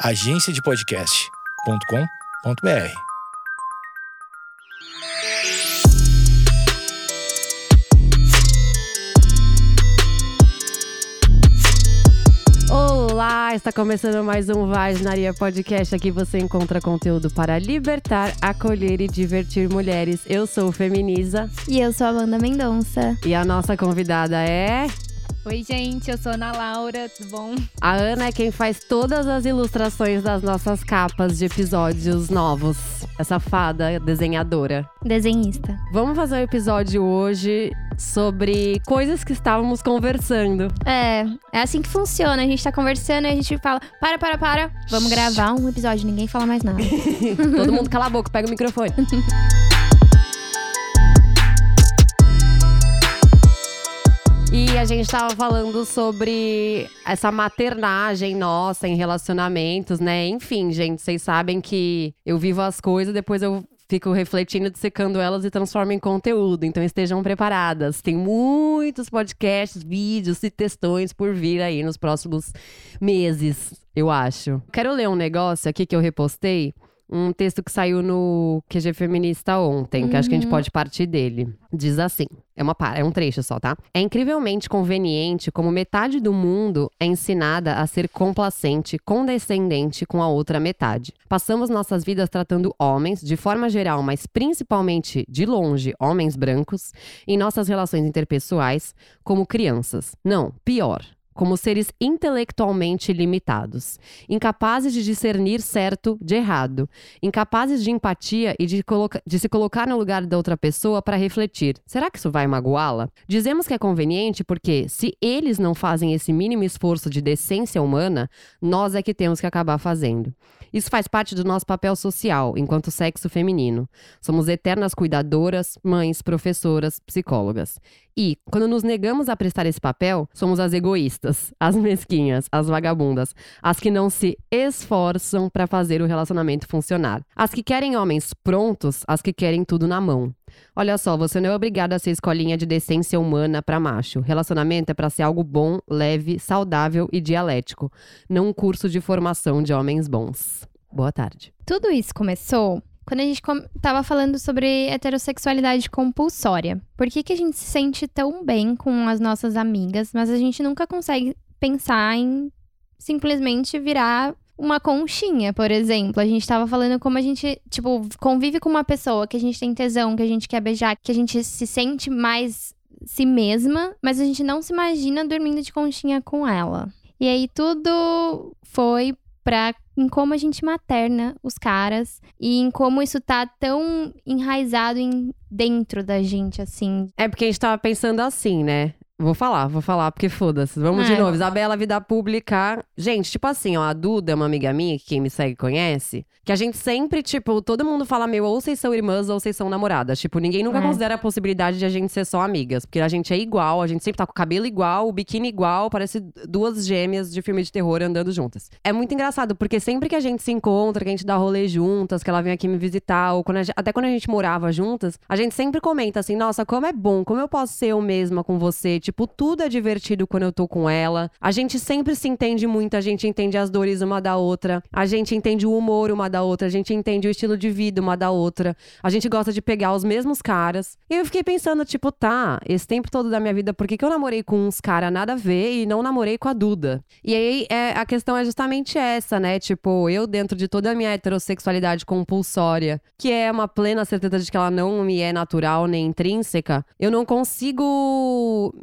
agenciadepodcast.com.br. Olá, está começando mais um Vaginaria Podcast. Aqui você encontra conteúdo para libertar, acolher e divertir mulheres. Eu sou Feminiza E eu sou a Amanda Mendonça. e a nossa convidada é. Oi, gente, eu sou Ana Laura, tudo bom? A Ana é quem faz todas as ilustrações das nossas capas de episódios novos. Essa fada desenhadora. Desenhista. Vamos fazer um episódio hoje sobre coisas que estávamos conversando. É, é assim que funciona. A gente tá conversando e a gente fala: para, para, para. Vamos gravar um episódio, ninguém fala mais nada. Todo mundo cala a boca, pega o microfone. E a gente tava falando sobre essa maternagem nossa em relacionamentos, né? Enfim, gente, vocês sabem que eu vivo as coisas, depois eu fico refletindo, dissecando elas e transformo em conteúdo. Então estejam preparadas. Tem muitos podcasts, vídeos e textões por vir aí nos próximos meses, eu acho. Quero ler um negócio aqui que eu repostei um texto que saiu no QG Feminista ontem, que acho que a gente pode partir dele. Diz assim: é uma é um trecho só, tá? É incrivelmente conveniente como metade do mundo é ensinada a ser complacente, condescendente com a outra metade. Passamos nossas vidas tratando homens, de forma geral, mas principalmente de longe, homens brancos, em nossas relações interpessoais, como crianças. Não, pior como seres intelectualmente limitados, incapazes de discernir certo de errado, incapazes de empatia e de, de se colocar no lugar da outra pessoa para refletir: será que isso vai magoá-la? Dizemos que é conveniente porque, se eles não fazem esse mínimo esforço de decência humana, nós é que temos que acabar fazendo. Isso faz parte do nosso papel social enquanto sexo feminino. Somos eternas cuidadoras, mães, professoras, psicólogas. E, quando nos negamos a prestar esse papel, somos as egoístas, as mesquinhas, as vagabundas, as que não se esforçam para fazer o relacionamento funcionar, as que querem homens prontos, as que querem tudo na mão. Olha só, você não é obrigada a ser escolinha de decência humana para macho. Relacionamento é para ser algo bom, leve, saudável e dialético, não um curso de formação de homens bons. Boa tarde. Tudo isso começou quando a gente com- tava falando sobre heterossexualidade compulsória. Por que, que a gente se sente tão bem com as nossas amigas, mas a gente nunca consegue pensar em simplesmente virar uma conchinha, por exemplo. A gente tava falando como a gente, tipo, convive com uma pessoa que a gente tem tesão, que a gente quer beijar, que a gente se sente mais si mesma, mas a gente não se imagina dormindo de conchinha com ela. E aí tudo foi pra em como a gente materna os caras e em como isso tá tão enraizado em dentro da gente, assim. É porque a gente tava pensando assim, né? Vou falar, vou falar, porque foda-se. Vamos de É. novo. Isabela, vida pública. Gente, tipo assim, ó, a Duda é uma amiga minha, que quem me segue conhece, que a gente sempre, tipo, todo mundo fala, meu, ou vocês são irmãs ou vocês são namoradas. Tipo, ninguém nunca É. considera a possibilidade de a gente ser só amigas. Porque a gente é igual, a gente sempre tá com o cabelo igual, o biquíni igual, parece duas gêmeas de filme de terror andando juntas. É muito engraçado, porque sempre que a gente se encontra, que a gente dá rolê juntas, que ela vem aqui me visitar, ou quando gente- até quando a gente morava juntas, a gente sempre comenta assim, nossa, como é bom, como eu posso ser eu mesma com você. Tipo, tudo é divertido quando eu tô com ela. A gente sempre se entende muito, a gente entende as dores uma da outra, a gente entende o humor uma da outra, a gente entende o estilo de vida uma da outra. A gente gosta de pegar os mesmos caras. E eu fiquei pensando, tipo, tá, esse tempo todo da minha vida, por que, que eu namorei com uns caras nada a ver e não namorei com a Duda? E aí é, a questão é justamente essa, né? Tipo, eu, dentro de toda a minha heterossexualidade compulsória, que é uma plena certeza de que ela não me é natural nem intrínseca, eu não consigo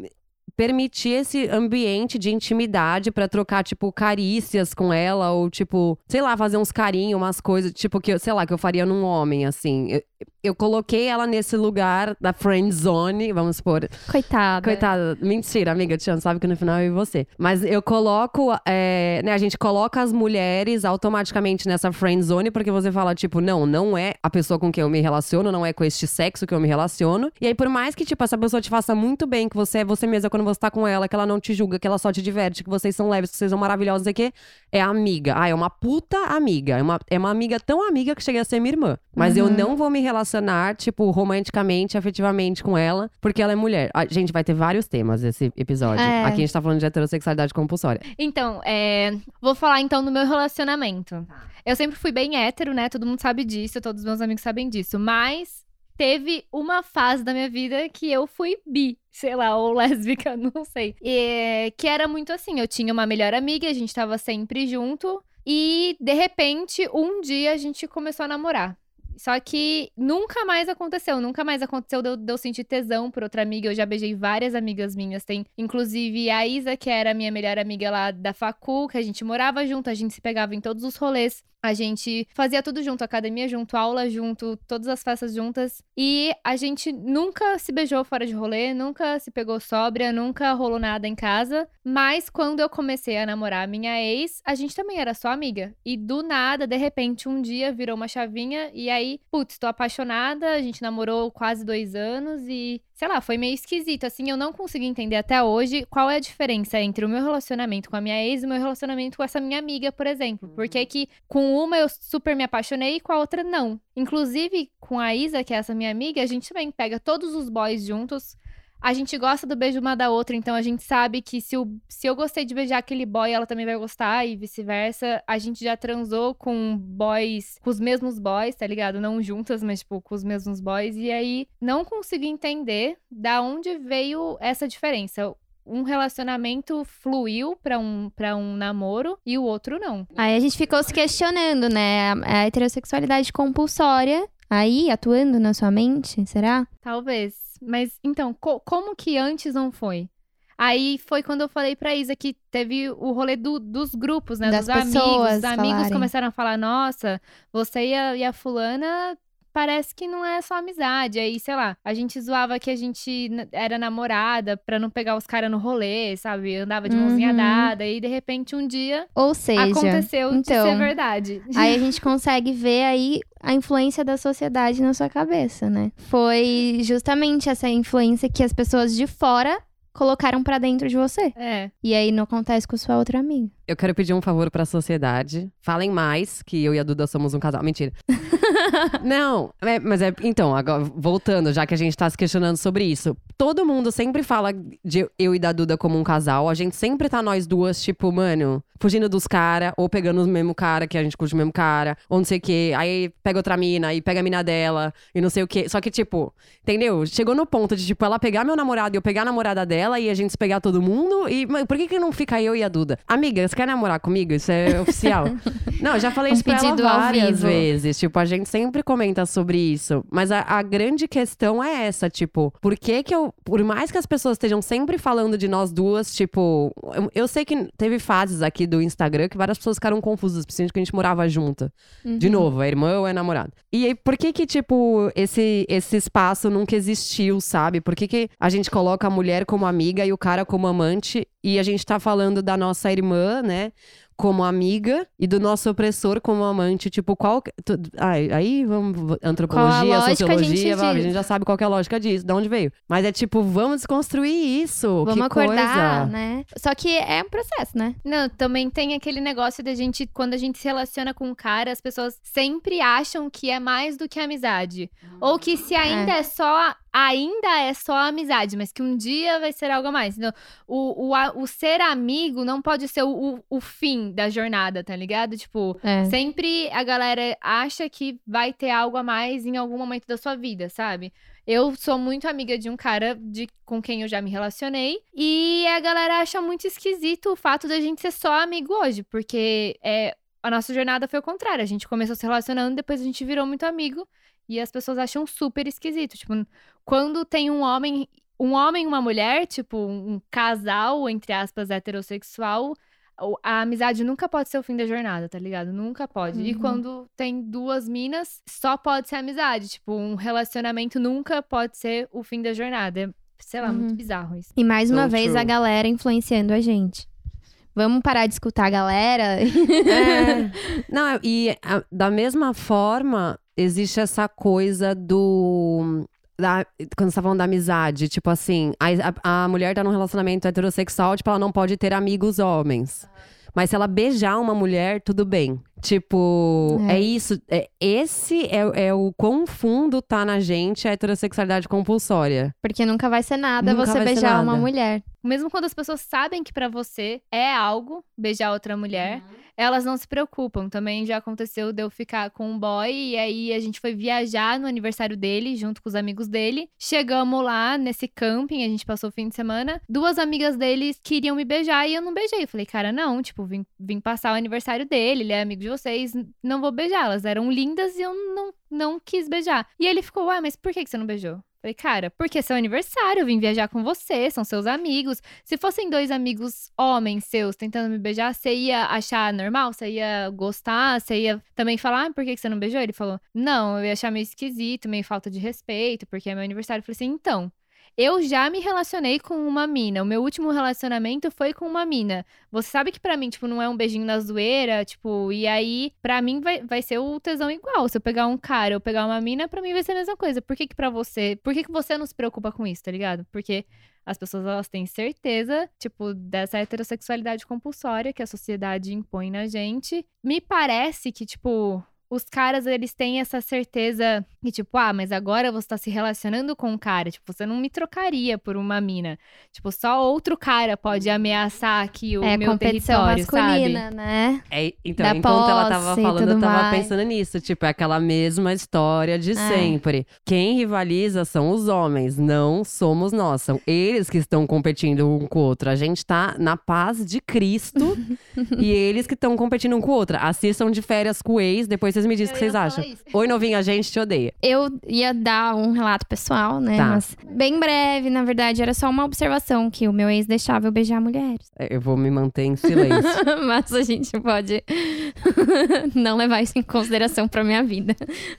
permitir esse ambiente de intimidade pra trocar, tipo, carícias com ela, ou, tipo, sei lá, fazer uns carinhos, umas coisas, tipo, que, sei lá, que eu faria num homem, assim. Eu, eu coloquei ela nesse lugar da friend zone, vamos supor. Coitada. Coitada, mentira, amiga, Tiana, sabe que no final eu e você. Mas eu coloco, é, né, a gente coloca as mulheres automaticamente nessa friend zone, porque você fala, tipo, não, não é a pessoa com quem eu me relaciono, não é com este sexo que eu me relaciono. E aí, por mais que, tipo, essa pessoa te faça muito bem, que você é você mesma quando quando você tá com ela, que ela não te julga, que ela só te diverte, que vocês são leves, que vocês são maravilhosos, não sei o quê, é amiga. Ah, é uma puta amiga. É uma, é uma amiga tão amiga que chega a ser minha irmã. Mas eu Uhum. não vou me relacionar, tipo, romanticamente, afetivamente com ela, porque ela é mulher. A gente vai ter vários temas esse episódio. É. Aqui a gente tá falando de heterossexualidade compulsória. Então, é, vou falar então do meu relacionamento. Eu sempre fui bem hétero, né? Todo mundo sabe disso, todos os meus amigos sabem disso. Mas teve uma fase da minha vida que eu fui bi, sei lá, ou lésbica, não sei. E, que era muito assim: eu tinha uma melhor amiga, a gente tava sempre junto. E, de repente, um dia a gente começou a namorar. Só que nunca mais aconteceu, nunca mais aconteceu de eu, de eu sentir tesão por outra amiga. Eu já beijei várias amigas minhas. Tem, inclusive, a Isa, que era minha melhor amiga lá da Facu, que a gente morava junto, a gente se pegava em todos os rolês. A gente fazia tudo junto, academia junto, aula junto, todas as festas juntas. E a gente nunca se beijou fora de rolê, nunca se pegou sóbria, nunca rolou nada em casa. Mas quando eu comecei a namorar a minha ex, a gente também era só amiga. E do nada, de repente, um dia virou uma chavinha e aí, putz, tô apaixonada. A gente namorou quase dois anos e, sei lá, foi meio esquisito. Assim, eu não consegui entender até hoje qual é a diferença entre o meu relacionamento com a minha ex e o meu relacionamento com essa minha amiga, por exemplo. Porque que com uma eu super me apaixonei e com a outra não. Inclusive, com a Isa, que é essa minha amiga, a gente também pega todos os boys juntos. A gente gosta do beijo uma da outra, então a gente sabe que se, o, se eu gostei de beijar aquele boy, ela também vai gostar e vice-versa. A gente já transou com boys, com os mesmos boys, tá ligado? Não juntas, mas tipo, com os mesmos boys. E aí, não consegui entender da onde veio essa diferença. Um relacionamento fluiu pra um, pra um namoro e o outro não. Aí a gente ficou se questionando, né? A, a heterossexualidade compulsória aí atuando na sua mente, será? Talvez. Mas então, co- como que antes não foi? Aí foi quando eu falei pra Isa que teve o rolê do- dos grupos, né? Das dos amigos. Os amigos falarem. começaram a falar: nossa, você e a, e a fulana parece que não é só amizade. Aí, sei lá, a gente zoava que a gente era namorada pra não pegar os caras no rolê, sabe? Andava de mãozinha Uhum. dada. E de repente um dia Ou seja, aconteceu de então, ser verdade. Aí a gente consegue ver aí a influência da sociedade na sua cabeça, né? Foi justamente essa influência que as pessoas de fora colocaram pra dentro de você. É. E aí não acontece com sua outra amiga. Eu quero pedir um favor pra sociedade. Falem mais que eu e a Duda somos um casal. Mentira. Não, é- mas é. Então, agora, voltando, já que a gente tá se questionando sobre isso. Todo mundo sempre fala de eu e da Duda como um casal. A gente sempre tá nós duas, tipo, mano, fugindo dos caras, ou pegando o mesmo cara, que a gente curte o mesmo cara, ou não sei o quê. Aí pega outra mina, e pega a mina dela, e não sei o quê. Só que, tipo, entendeu? Chegou no ponto de, tipo, ela pegar meu namorado e eu pegar a namorada dela, e a gente se pegar todo mundo. E, por que, que não fica eu e a Duda? Amiga, você quer namorar comigo? Isso é oficial. não, eu já falei Um isso pra ela várias vezes. Tipo, a gente sempre comenta sobre isso. Mas a, a grande questão é essa, tipo, por que que eu. Por mais que as pessoas estejam sempre falando de nós duas, tipo. Eu, eu sei que teve fases aqui do Instagram que várias pessoas ficaram confusas, principalmente que a gente morava junta. De Uhum. novo, é irmã ou é namorada. E aí, por que que, tipo, esse, esse espaço nunca existiu, sabe? Por que que a gente coloca a mulher como amiga e o cara como amante e a gente tá falando da nossa irmã, né? Como amiga e do nosso opressor como amante, tipo, qual. tu- ai, aí vamos. Antropologia, lógica a sociologia, gente a gente já sabe qual que é a lógica disso, de onde veio. Mas é tipo, vamos desconstruir isso. Vamos que acordar, coisa. né? Só que é um processo, né? Não, também tem aquele negócio da gente, quando a gente se relaciona com um cara, as pessoas sempre acham que é mais do que amizade. Ou que se ainda é, só. Ainda é só amizade, mas que um dia vai ser algo a mais. Então, o, o, a- o ser amigo não pode ser o, o, o fim da jornada, tá ligado? Tipo, É. Sempre a galera acha que vai ter algo a mais em algum momento da sua vida, sabe? Eu sou muito amiga de um cara de, com quem eu já me relacionei. E a galera acha muito esquisito o fato da gente ser só amigo hoje. Porque é, a nossa jornada foi o contrário. A gente começou se relacionando, depois a gente virou muito amigo. E as pessoas acham super esquisito. Tipo, quando tem um homem, um homem e uma mulher, tipo, um casal, entre aspas, heterossexual, a amizade nunca pode ser o fim da jornada, tá ligado? Nunca pode. E Uhum. quando tem duas minas, só pode ser amizade. Tipo, um relacionamento nunca pode ser o fim da jornada. É, sei lá, muito Uhum. bizarro isso. E mais uma So vez true. a galera influenciando a gente. Vamos parar de escutar a galera? É. Não, e a- da mesma forma, existe essa coisa do. Da- quando você tá falando da amizade, tipo assim, a, a- mulher tá num relacionamento heterossexual, tipo, ela não pode ter amigos homens. Mas se ela beijar uma mulher, tudo bem. Tipo, é, É. isso. É, esse é, é o quão fundo tá na gente a heterossexualidade compulsória. Porque nunca vai ser nada Nunca você beijar uma nada. mulher. Mesmo quando as pessoas sabem que pra você é algo beijar outra mulher, elas não se preocupam. Também já aconteceu de eu ficar com um boy e aí a gente foi viajar no aniversário dele, junto com os amigos dele. Chegamos lá nesse camping, a gente passou o fim de semana. Duas amigas deles queriam me beijar e eu não beijei. Eu falei, cara, não, tipo, vim, vim passar o aniversário dele, ele é amigo de vocês, não vou beijar. Elas eram lindas e eu não, não quis beijar. E ele ficou, ué, mas por que que você não beijou? Falei, cara, porque é seu aniversário, eu vim viajar com você, são seus amigos. Se fossem dois amigos homens seus tentando me beijar, você ia achar normal? Você ia gostar? Você ia também falar, ah, por que você não beijou? Ele falou, não, eu ia achar meio esquisito, meio falta de respeito, porque é meu aniversário. Eu falei assim, então. Eu já me relacionei com uma mina. O meu último relacionamento foi com uma mina. Você sabe que pra mim, tipo, não é um beijinho na zoeira, tipo, e aí, pra mim vai, vai ser o tesão igual. Se eu pegar um cara ou pegar uma mina, pra mim vai ser a mesma coisa. Por que que pra você, por que que você não se preocupa com isso, tá ligado? Porque as pessoas, elas têm certeza, tipo, dessa heterossexualidade compulsória que a sociedade impõe na gente. Me parece que, tipo, os caras, eles têm essa certeza que, tipo, ah, mas agora você tá se relacionando com um cara. Tipo, você não me trocaria por uma mina. Tipo, só outro cara pode ameaçar aqui o é meu competição território, masculina, sabe? né? É, então, Da enquanto ela tava posse e falando, eu tava mais. pensando nisso. Tipo, é aquela mesma história de É. sempre. Quem rivaliza são os homens, não somos nós. São eles que estão competindo um com o outro. A gente tá na paz de Cristo e eles que estão competindo um com o outro. Assistam de férias com o ex, depois vocês me dizem o que vocês acham. isso. Oi, novinha, a gente te odeia. Eu ia dar um relato pessoal, né? Tá. Mas bem breve, na verdade, era só uma observação que o meu ex deixava eu beijar mulheres. É, Eu vou me manter em silêncio. Mas a gente pode não levar isso em consideração pra minha vida.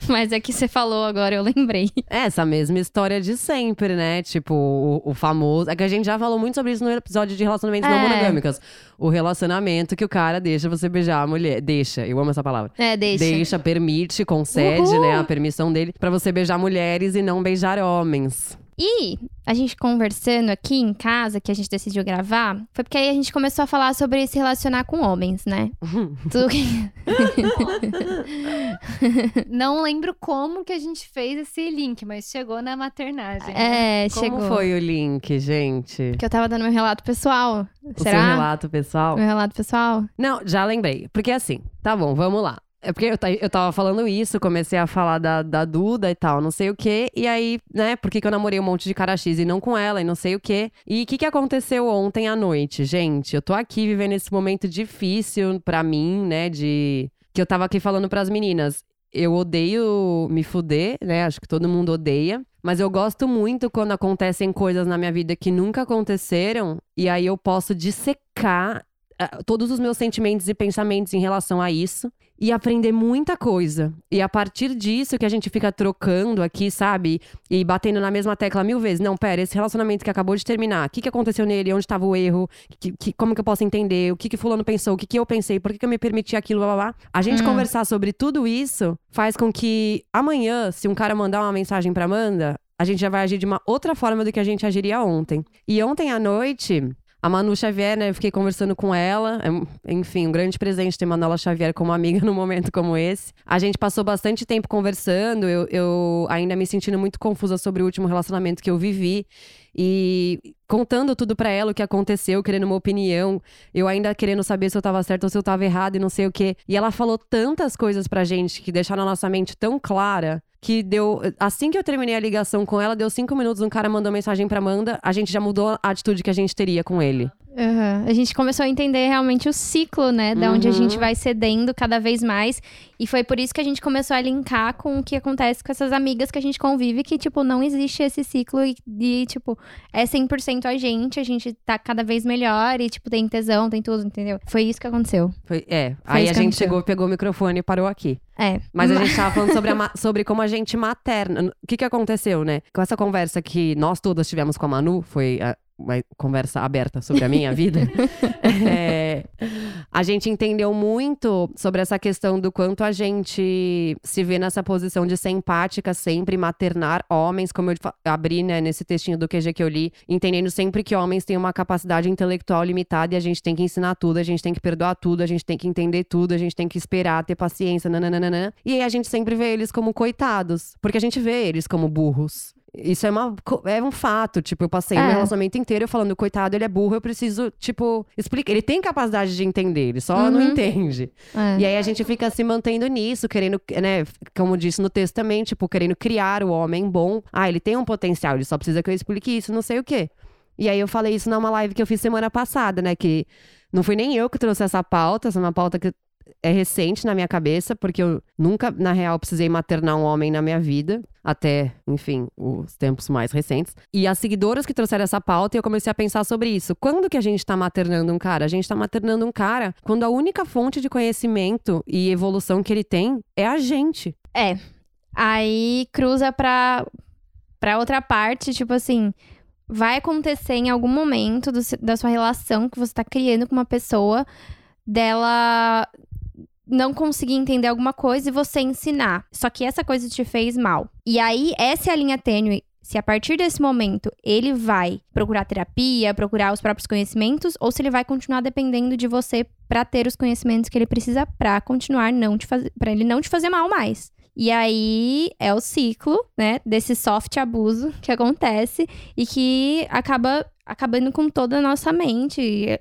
Mas é que você falou agora, eu lembrei. É essa mesma história de sempre, né? Tipo, o, o famoso. É que a gente já falou muito sobre isso no episódio de relacionamentos não É. monogâmicos. O relacionamento que o cara deixa você beijar a mulher. Deixa, eu amo essa palavra. É, deixa. Permite, concede, Uhul. né, a permissão dele pra você beijar mulheres e não beijar homens. E a gente conversando aqui em casa, que a gente decidiu gravar, foi porque aí a gente começou a falar sobre se relacionar com homens, né? Tudo que. Não lembro como que a gente fez esse link, mas chegou na maternagem. É, Como chegou. foi o link, gente? Porque eu tava dando meu relato pessoal. O Será? seu relato pessoal? Meu relato pessoal? Não, já lembrei. Porque assim, tá bom, vamos lá. É porque eu, eu tava falando isso, comecei a falar da, da Duda e tal, não sei o quê. E aí, né, por que eu namorei um monte de cara X e não com ela e não sei o quê. E o que que aconteceu ontem à noite, gente? Eu tô aqui vivendo esse momento difícil pra mim, né, de... Que eu tava aqui falando pras meninas. Eu odeio me fuder, né? Acho que todo mundo odeia. Mas eu gosto muito quando acontecem coisas na minha vida que nunca aconteceram. E aí eu posso dissecar ah, todos os meus sentimentos e pensamentos em relação a isso e aprender muita coisa. E a partir disso que a gente fica trocando aqui, sabe? E batendo na mesma tecla mil vezes. Não, pera, esse relacionamento que acabou de terminar, o que, que aconteceu nele? Onde estava o erro? Que- que- como que eu posso entender? O que, que fulano pensou? O que, que eu pensei? Por que, que eu me permiti aquilo? Blá, blá, blá. A gente Hum. conversar sobre tudo isso faz com que amanhã, se um cara mandar uma mensagem pra Amanda, a gente já vai agir de uma outra forma do que a gente agiria ontem. E ontem à noite, a Manu Xavier, né? Eu fiquei conversando com ela. É enfim, um grande presente ter Manuela Xavier como amiga num momento como esse. A gente passou bastante tempo conversando. Eu, eu ainda me sentindo muito confusa sobre o último relacionamento que eu vivi. E contando tudo pra ela, o que aconteceu, querendo uma opinião. Eu ainda querendo saber se eu tava certa ou se eu tava errada e não sei o quê. E ela falou tantas coisas pra gente que deixaram a nossa mente tão clara que deu. Assim que eu terminei a ligação com ela, deu cinco minutos, um cara mandou mensagem pra Amanda, a gente já mudou a atitude que a gente teria com ele. Aham. A gente começou a entender realmente o ciclo, né? Da onde a Uhum. gente vai cedendo cada vez mais. E foi por isso que a gente começou a linkar com o que acontece com essas amigas que a gente convive, que, tipo, não existe esse ciclo e, e, tipo, é 100% a gente, a gente tá cada vez melhor e, tipo, tem tesão, tem tudo, entendeu? Foi isso que aconteceu. Foi- é. Foi aí a gente aconteceu. chegou, pegou o microfone e parou aqui. É. Mas a gente tava falando sobre, ma- sobre como a gente materna. O que que aconteceu, né? Com essa conversa que nós todas tivemos com a Manu, foi a- uma conversa aberta sobre a minha vida, é, a gente entendeu muito sobre essa questão do quanto a gente se vê nessa posição de ser empática sempre, maternar homens, como eu abri né, nesse textinho do QG que eu li, entendendo sempre que homens têm uma capacidade intelectual limitada e a gente tem que ensinar tudo, a gente tem que perdoar tudo, a gente tem que entender tudo, a gente tem que esperar, ter paciência, nananana. E aí a gente sempre vê eles como coitados, porque a gente vê eles como burros. Isso é, uma, é um fato. Tipo, eu passei é. meu relacionamento inteiro falando, coitado, ele é burro, eu preciso, tipo, explicar. Ele tem capacidade de entender, ele só uhum. não entende. É. E aí a gente fica se mantendo nisso, querendo, né, como disse no texto também, tipo, querendo criar o homem bom. Ah, ele tem um potencial, ele só precisa que eu explique isso, não sei o quê. E aí eu falei isso numa live que eu fiz semana passada, né? Que não fui nem eu que trouxe essa pauta, essa é uma pauta que é recente na minha cabeça, porque eu nunca, na real, precisei maternar um homem na minha vida. Até, enfim, os tempos mais recentes. E as seguidoras que trouxeram essa pauta, eu comecei a pensar sobre isso. Quando que a gente tá maternando um cara? A gente tá maternando um cara quando a única fonte de conhecimento e evolução que ele tem é a gente. É. Aí cruza pra, pra outra parte, tipo assim vai acontecer em algum momento do, da sua relação que você tá criando com uma pessoa dela não conseguir entender alguma coisa e você ensinar. Só que essa coisa te fez mal. E aí, essa é a linha tênue. Se a partir desse momento ele vai procurar terapia, procurar os próprios conhecimentos, ou se ele vai continuar dependendo de você para ter os conhecimentos que ele precisa para continuar não te fazer, para ele não te fazer mal mais. E aí é o ciclo, né, desse soft abuso que acontece e que acaba acabando com toda a nossa mente,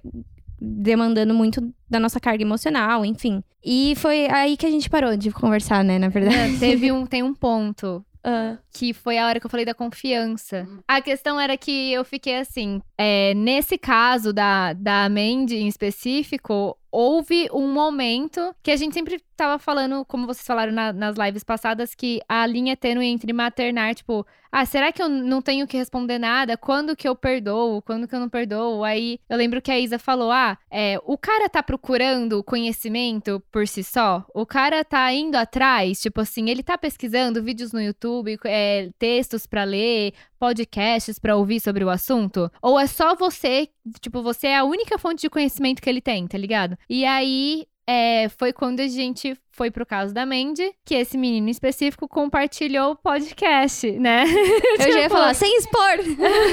demandando muito da nossa carga emocional, enfim. E foi aí que a gente parou de conversar, né, na verdade. É, teve um, tem um ponto Uh. Que foi a hora que eu falei da confiança. A questão era que eu fiquei assim. É, nesse caso da, da Mandy em específico, houve um momento que a gente sempre tava falando, como vocês falaram na, nas lives passadas, que a linha é tênue entre maternar, tipo, ah, será que eu não tenho que responder nada? Quando que eu perdoo? Quando que eu não perdoo? Aí eu lembro que a Isa falou: ah, é, o cara tá procurando conhecimento por si só? O cara tá indo atrás, tipo assim, ele tá pesquisando vídeos no YouTube, é, textos para ler, podcasts para ouvir sobre o assunto? Ou é só você, tipo, você é a única fonte de conhecimento que ele tem, tá ligado? E aí é, foi quando a gente foi pro caso da Mandy, que esse menino específico compartilhou o podcast, né? Eu já ia falar, sem expor!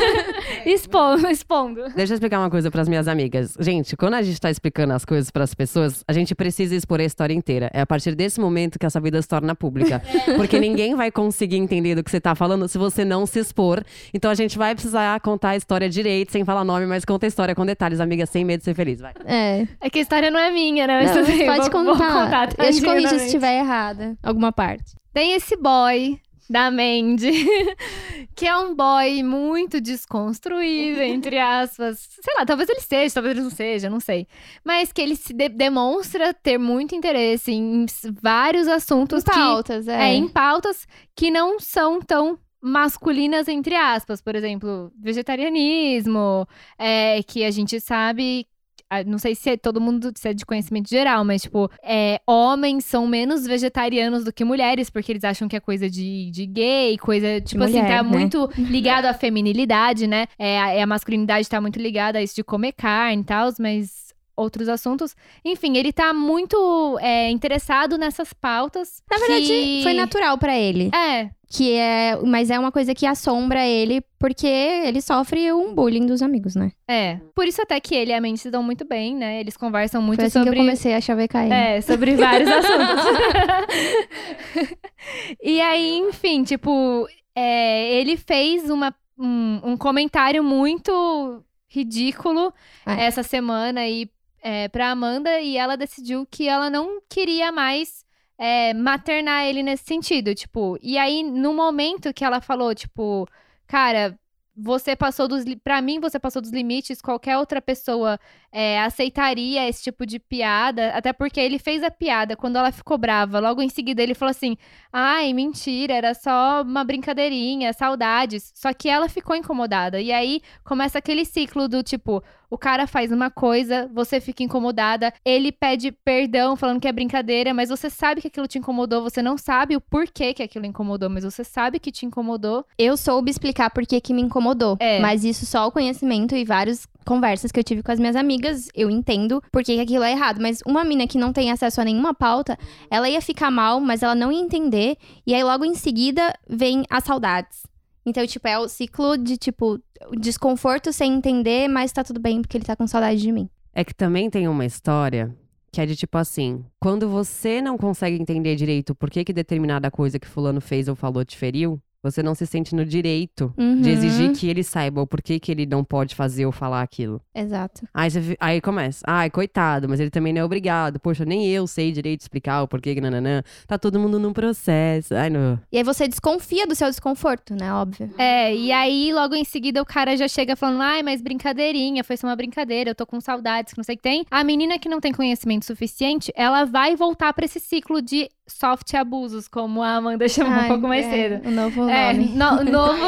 expondo, expondo. Deixa eu explicar uma coisa para as minhas amigas. Gente, quando a gente tá explicando as coisas para as pessoas, a gente precisa expor a história inteira. É a partir desse momento que essa vida se torna pública. É. Porque ninguém vai conseguir entender do que você tá falando se você não se expor. Então a gente vai precisar contar a história direito, sem falar nome, mas conta a história com detalhes, amiga, sem medo de ser feliz, vai. É. É que a história não é minha, né? Não, pode vou, contar. Vou contar corrija se estiver errada alguma parte. Tem esse boy da Mandy, que é um boy muito desconstruído, entre aspas. Sei lá, talvez ele seja, talvez ele não seja, não sei. Mas que ele se de demonstra ter muito interesse em vários assuntos. Em pautas, que, é. é. Em pautas que não são tão masculinas, entre aspas. Por exemplo, vegetarianismo, é, que a gente sabe não sei se é todo mundo se é de conhecimento geral, mas, tipo, é, homens são menos vegetarianos do que mulheres, porque eles acham que é coisa de, de gay, coisa, tipo assim, tá né? muito ligado à feminilidade, né? É, a, a masculinidade tá muito ligada a isso de comer carne e tal, mas outros assuntos. Enfim, ele tá muito é, interessado nessas pautas. Na verdade, que... foi natural para ele. É. Que é, mas é uma coisa que assombra ele porque ele sofre um bullying dos amigos, né? É. Por isso até que ele e a Mandy se dão muito bem, né? Eles conversam muito Foi assim sobre que eu comecei a chavecar ele. É, sobre vários assuntos. e aí, enfim, tipo, é, ele fez uma, um, um comentário muito ridículo é. essa semana e é, pra Amanda e ela decidiu que ela não queria mais é, maternar ele nesse sentido, tipo. E aí, no momento que ela falou, tipo, cara, você passou dos. Pra mim, você passou dos limites. Qualquer outra pessoa é, aceitaria esse tipo de piada. Até porque ele fez a piada quando ela ficou brava. Logo em seguida, ele falou assim: ai, mentira, era só uma brincadeirinha, saudades. Só que ela ficou incomodada. E aí começa aquele ciclo do tipo: o cara faz uma coisa, você fica incomodada, ele pede perdão falando que é brincadeira, mas você sabe que aquilo te incomodou, você não sabe o porquê que aquilo incomodou, mas você sabe que te incomodou. Eu soube explicar por que que me incomodou. É. Mas isso só o conhecimento e várias conversas que eu tive com as minhas amigas, eu entendo por que que aquilo é errado. Mas uma mina que não tem acesso a nenhuma pauta, ela ia ficar mal, mas ela não ia entender. E aí logo em seguida vem as saudades. Então, tipo, é o ciclo de, tipo, desconforto sem entender, mas tá tudo bem porque ele tá com saudade de mim. É que também tem uma história que é de tipo assim: quando você não consegue entender direito por que, que determinada coisa que Fulano fez ou falou te feriu, você não se sente no direito Uhum. de exigir que ele saiba o porquê que ele não pode fazer ou falar aquilo. Exato. Aí, você, aí começa, ai, coitado, mas ele também não é obrigado. Poxa, nem eu sei direito explicar o porquê que nananã. Tá todo mundo num processo. Ai, não. E aí você desconfia do seu desconforto, né? Óbvio. É, e aí logo em seguida o cara já chega falando, ai, mas brincadeirinha, foi só uma brincadeira, eu tô com saudades, que não sei o que tem. A menina que não tem conhecimento suficiente, ela vai voltar pra esse ciclo de soft abusos, como a Amanda chamou um Ai, pouco mais é, cedo. O novo É, nome. no- novo,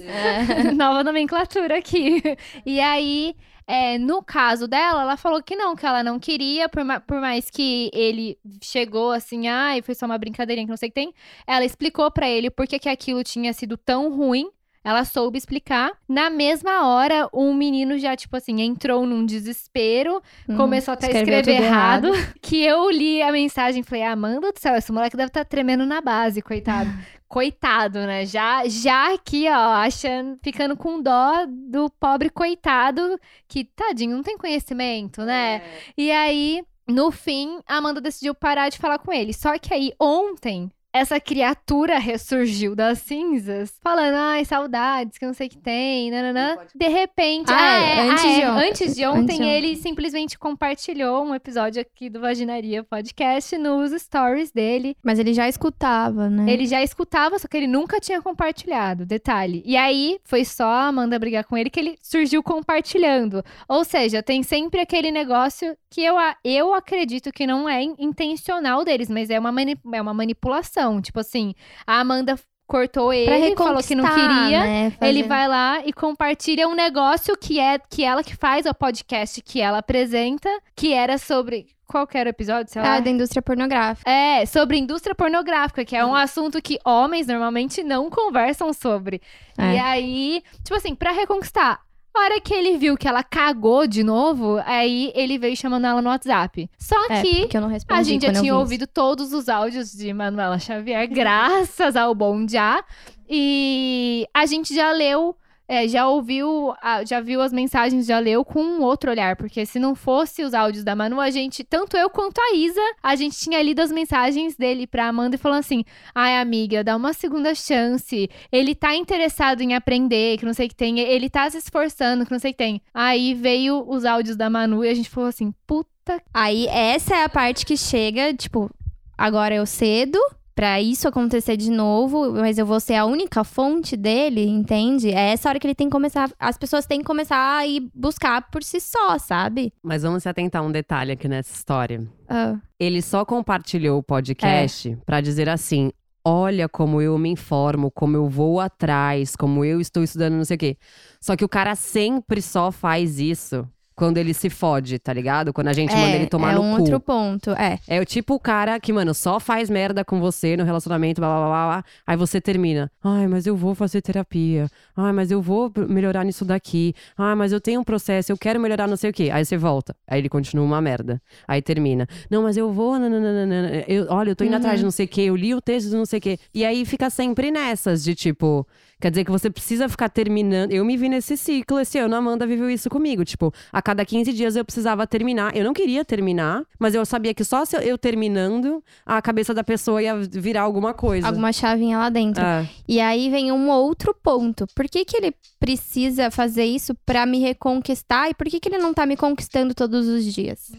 É. nova nomenclatura aqui. E aí, é, no caso dela, ela falou que não, que ela não queria, por, ma- por mais que ele chegou assim, ai, foi só uma brincadeirinha que não sei o que tem. Ela explicou pra ele por que que aquilo tinha sido tão ruim. Ela soube explicar. Na mesma hora, um menino já, tipo assim, entrou num desespero, Uhum. começou até a escrever tudo errado. Que eu li a mensagem e falei, ah, Amanda do céu, esse moleque deve estar tremendo na base, coitado. coitado, né? Já, já aqui, ó, achando, ficando com dó do pobre coitado, que, tadinho, não tem conhecimento, né? E aí, no fim, a Amanda decidiu parar de falar com ele. Só que aí, ontem, essa criatura ressurgiu das cinzas, falando, ai, saudades, que não sei o que tem, nananã. De repente, Ah, ah, é, é, antes ah, de é, ontem. antes de Antes ontem, de ontem. ele simplesmente compartilhou um episódio aqui do Vaginaria Podcast nos stories dele. Mas ele já escutava, né? Ele já escutava, só que ele nunca tinha compartilhado, detalhe. E aí, foi só a Amanda brigar com ele que ele surgiu compartilhando. Ou seja, tem sempre aquele negócio que eu, a- eu acredito que não é in- intencional deles, mas é uma, mani- é uma manipulação. Tipo assim, a Amanda cortou ele, falou que não queria. né? Ele vai lá e compartilha um negócio que é que ela que faz, o podcast que ela apresenta, que era sobre. Qual que era o episódio? Sei lá. Ah, da indústria pornográfica. É, sobre indústria pornográfica, que é um assunto que homens normalmente não conversam sobre. É. E aí, tipo assim, pra reconquistar. A hora que ele viu que ela cagou de novo, aí ele veio chamando ela no WhatsApp. Só É, que porque eu não respondi a gente já tinha vi ouvido todos os áudios de Manuela Xavier, graças ao Bom Já. E a gente já leu, é, já ouviu, já viu as mensagens, já leu com um outro olhar. Porque se não fosse os áudios da Manu, a gente, tanto eu quanto a Isa, a gente tinha lido as mensagens dele pra Amanda e falando assim: ai, amiga, dá uma segunda chance. Ele tá interessado em aprender, que não sei o que tem. Ele tá se esforçando, que não sei o que tem. Aí veio os áudios da Manu e a gente falou assim: puta Aí essa é a parte que chega, tipo, agora eu cedo pra isso acontecer de novo, mas eu vou ser a única fonte dele, entende? É essa hora que ele tem que começar, as pessoas têm que começar a ir buscar por si só, sabe? Mas vamos se atentar a um detalhe aqui nessa história. Ah, Ele só compartilhou o podcast É. pra dizer assim: olha como eu me informo, como eu vou atrás, como eu estou estudando, não sei o quê. Só que o cara sempre só faz isso quando ele se fode, tá ligado? Quando a gente manda ele tomar é no um cu. outro ponto, é. É o tipo o cara que, mano, só faz merda com você no relacionamento, blá blá blá blá. Aí você termina. Ai, mas eu vou fazer terapia. Ai, mas eu vou melhorar nisso daqui. Ai, mas eu tenho um processo, eu quero melhorar não sei o quê. Aí você volta. Aí ele continua uma merda. Aí termina. Não, mas eu vou. nananana, Eu, olha, eu tô indo atrás de não sei o quê, eu li o texto de não sei o quê. E aí fica sempre nessas de tipo. Quer dizer que você precisa ficar terminando. Eu me vi nesse ciclo esse ano, a Amanda viveu isso comigo. Tipo, a cada 15 dias eu precisava terminar. Eu não queria terminar, mas eu sabia que só se eu terminando, a cabeça da pessoa ia virar alguma coisa. Alguma chavinha lá dentro. É. E aí vem um outro ponto. Por que, que ele precisa fazer isso pra me reconquistar? E por que, que ele não tá me conquistando todos os dias?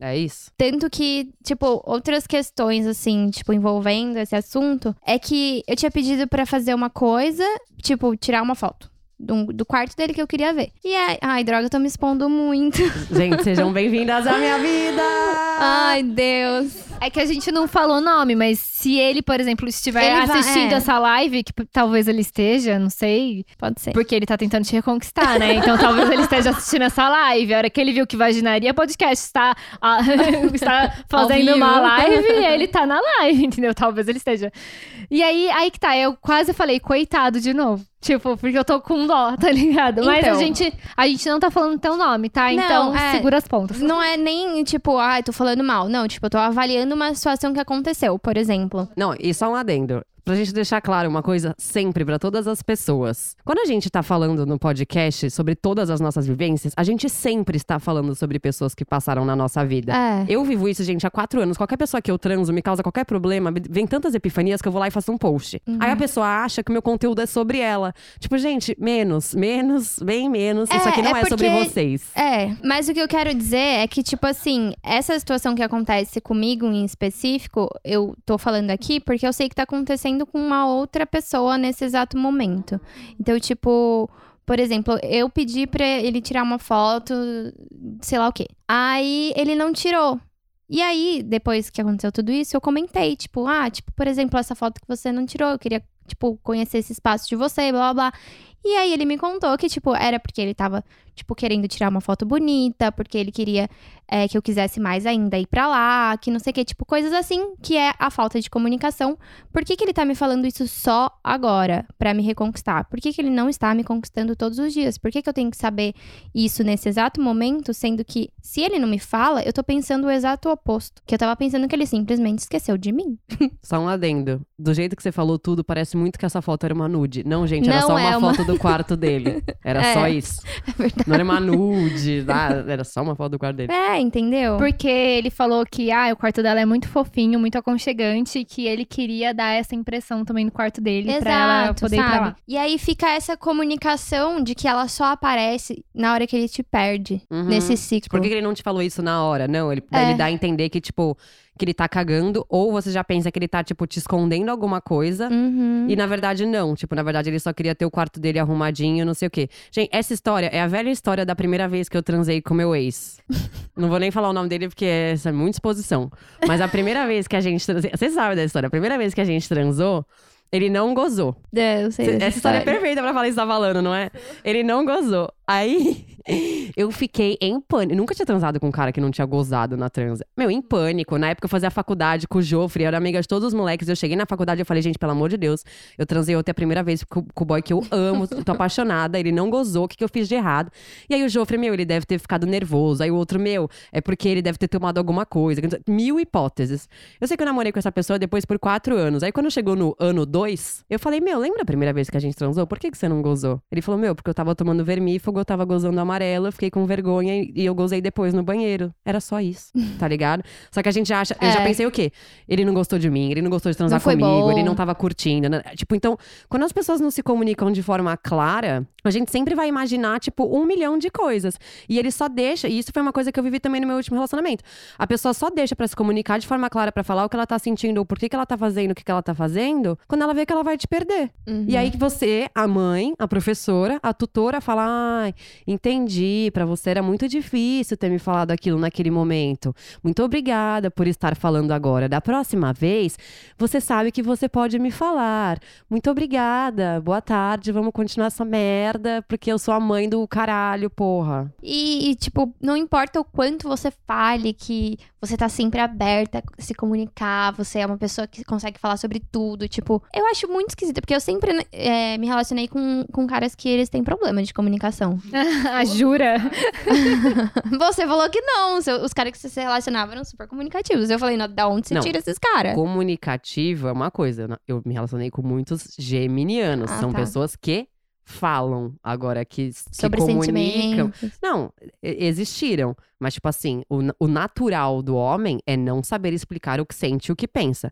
É isso. Tanto que, tipo, outras questões, assim, tipo, envolvendo esse assunto, é que eu tinha pedido pra fazer uma coisa, tipo, tirar uma foto. Do, do quarto dele que eu queria ver. E aí, ai, droga, eu tô me expondo muito. Gente, sejam bem-vindas à minha vida! ai, Deus. É que a gente não falou nome, mas se ele, por exemplo, estiver Ele vai- assistindo é. essa live, que talvez ele esteja, não sei, Pode ser. porque ele tá tentando te reconquistar, né? Então talvez ele esteja assistindo essa live. A hora que ele viu que Vaginaria Podcast está, ah, está fazendo uma live, ele tá na live, entendeu? Talvez ele esteja. E aí, aí que tá, eu quase falei, coitado de novo. Tipo, porque eu tô com dó, tá ligado? Mas a Então. gente, a gente não tá falando teu nome, tá? Então é. segura as pontas. Não é nem, tipo, ai, tô falando mal. Não, tipo, eu tô avaliando uma situação que aconteceu, por exemplo. Não, e só um adendo. Pra gente deixar claro uma coisa sempre pra todas as pessoas. Quando a gente tá falando no podcast sobre todas as nossas vivências, a gente sempre está falando sobre pessoas que passaram na nossa vida. É. Eu vivo isso, gente, há quatro anos. Qualquer pessoa que eu transo me causa qualquer problema, vem tantas epifanias que eu vou lá e faço um post. Uhum. Aí a pessoa acha que o meu conteúdo é sobre ela. Tipo, gente, menos, menos, bem menos. isso É, aqui não é é, sobre vocês. É, mas o que eu quero dizer é que, tipo assim, essa situação que acontece comigo em específico, eu tô falando aqui porque eu sei que tá acontecendo com uma outra pessoa nesse exato momento. Então, tipo, por exemplo, eu pedi pra ele tirar uma foto, sei lá o quê. Aí ele não tirou. E aí, depois que aconteceu tudo isso, eu comentei, tipo, ah, tipo, por exemplo, essa foto que você não tirou, eu queria, tipo, conhecer esse espaço de você, blá blá blá. E aí ele me contou que, tipo, era porque ele tava, tipo, querendo tirar uma foto bonita, porque ele queria é, que eu quisesse mais ainda ir pra lá, que não sei o que, tipo, coisas assim, que é a falta de comunicação. Por que, que ele tá me falando isso só agora, pra me reconquistar? Por que, que ele não está me conquistando todos os dias? Por que, que eu tenho que saber isso nesse exato momento, sendo que, se ele não me fala, eu tô pensando o exato oposto. Que eu tava pensando que ele simplesmente esqueceu de mim. Só um adendo. Do jeito que você falou tudo, parece muito que essa foto era uma nude. Não, gente, era Não só é uma uma- foto do quarto dele. Era É. só isso. É verdade. Não era uma nude, nada, era só uma foto do quarto dele. É, entendeu? Porque ele falou que ah, o quarto dela é muito fofinho, muito aconchegante, e que ele queria dar essa impressão também no quarto dele pra ela Exato, poder ir pra sabe? lá. E aí fica essa comunicação de que ela só aparece na hora que ele te perde Uhum. nesse ciclo. Por que ele não te falou isso na hora? Não, ele, É. ele dá a entender que, tipo, que ele tá cagando, ou você já pensa que ele tá, tipo, te escondendo alguma coisa. Uhum. E na verdade, não. Tipo, na verdade, ele só queria ter o quarto dele arrumadinho, não sei o quê. Gente, essa história é a velha história da primeira vez que eu transei com meu ex. não vou nem falar o nome dele porque essa é muita exposição. Mas a primeira vez que a gente transou. Você sabe da história? A primeira vez que a gente transou, ele não gozou. É, eu sei Essa história é história. perfeita pra falar isso tá falando, não é? Ele não gozou. Aí eu fiquei em pânico. Nunca tinha transado com um cara que não tinha gozado na transa. Meu, em pânico. Na época eu fazia faculdade com o Jofre, eu era amiga de todos os moleques. Eu cheguei na faculdade e falei, gente, pelo amor de Deus, eu transei ontem a primeira vez com, com o boy que eu amo, tô apaixonada. Ele não gozou, o que, que eu fiz de errado? E aí o Jofre, meu, ele deve ter ficado nervoso. Aí o outro, meu, é porque ele deve ter tomado alguma coisa. Mil hipóteses. Eu sei que eu namorei com essa pessoa depois por quatro anos. Aí quando chegou no ano dois, eu falei, meu, lembra a primeira vez que a gente transou? Por que, que você não gozou? Ele falou, meu, porque eu tava tomando vermífugo, eu tava gozando amarelo, eu fiquei com vergonha e eu gozei depois no banheiro. Era só isso, tá ligado? Só que a gente acha. Eu já É. pensei o quê? Ele não gostou de mim, ele não gostou de transar comigo, bom. ele não tava curtindo. né? Tipo, então, quando as pessoas não se comunicam de forma clara, a gente sempre vai imaginar, tipo, um milhão de coisas. E ele só deixa, e isso foi uma coisa que eu vivi também no meu último relacionamento. A pessoa só deixa pra se comunicar de forma clara pra falar o que ela tá sentindo, ou por que, que ela tá fazendo o que, que ela tá fazendo, quando ela vê que ela vai te perder. Uhum. E aí que você, a mãe, a professora, a tutora, fala: ai, entendi, pra você era muito difícil ter me falado aquilo naquele momento. Muito obrigada por estar falando agora. Da próxima vez, você sabe que você pode me falar. Muito obrigada. Boa tarde, vamos continuar essa merda, porque eu sou a mãe do caralho, porra. E, e, tipo, não importa o quanto você fale que você tá sempre aberta a se comunicar, você é uma pessoa que consegue falar sobre tudo. Tipo, eu acho muito esquisito, porque eu sempre é, me relacionei com, com caras que eles têm problema de comunicação. Ah, Jura? Você falou que não, os caras que você se relacionava eram super comunicativos. Eu falei, não, da onde você Não. tira esses caras? Comunicativa é uma coisa. né? Eu me relacionei com muitos geminianos. Ah, São tá. pessoas que falam agora, que, que Sobre comunicam. sentimentos. Não, existiram. Mas, tipo assim, o, o natural do homem é não saber explicar o que sente e o que pensa.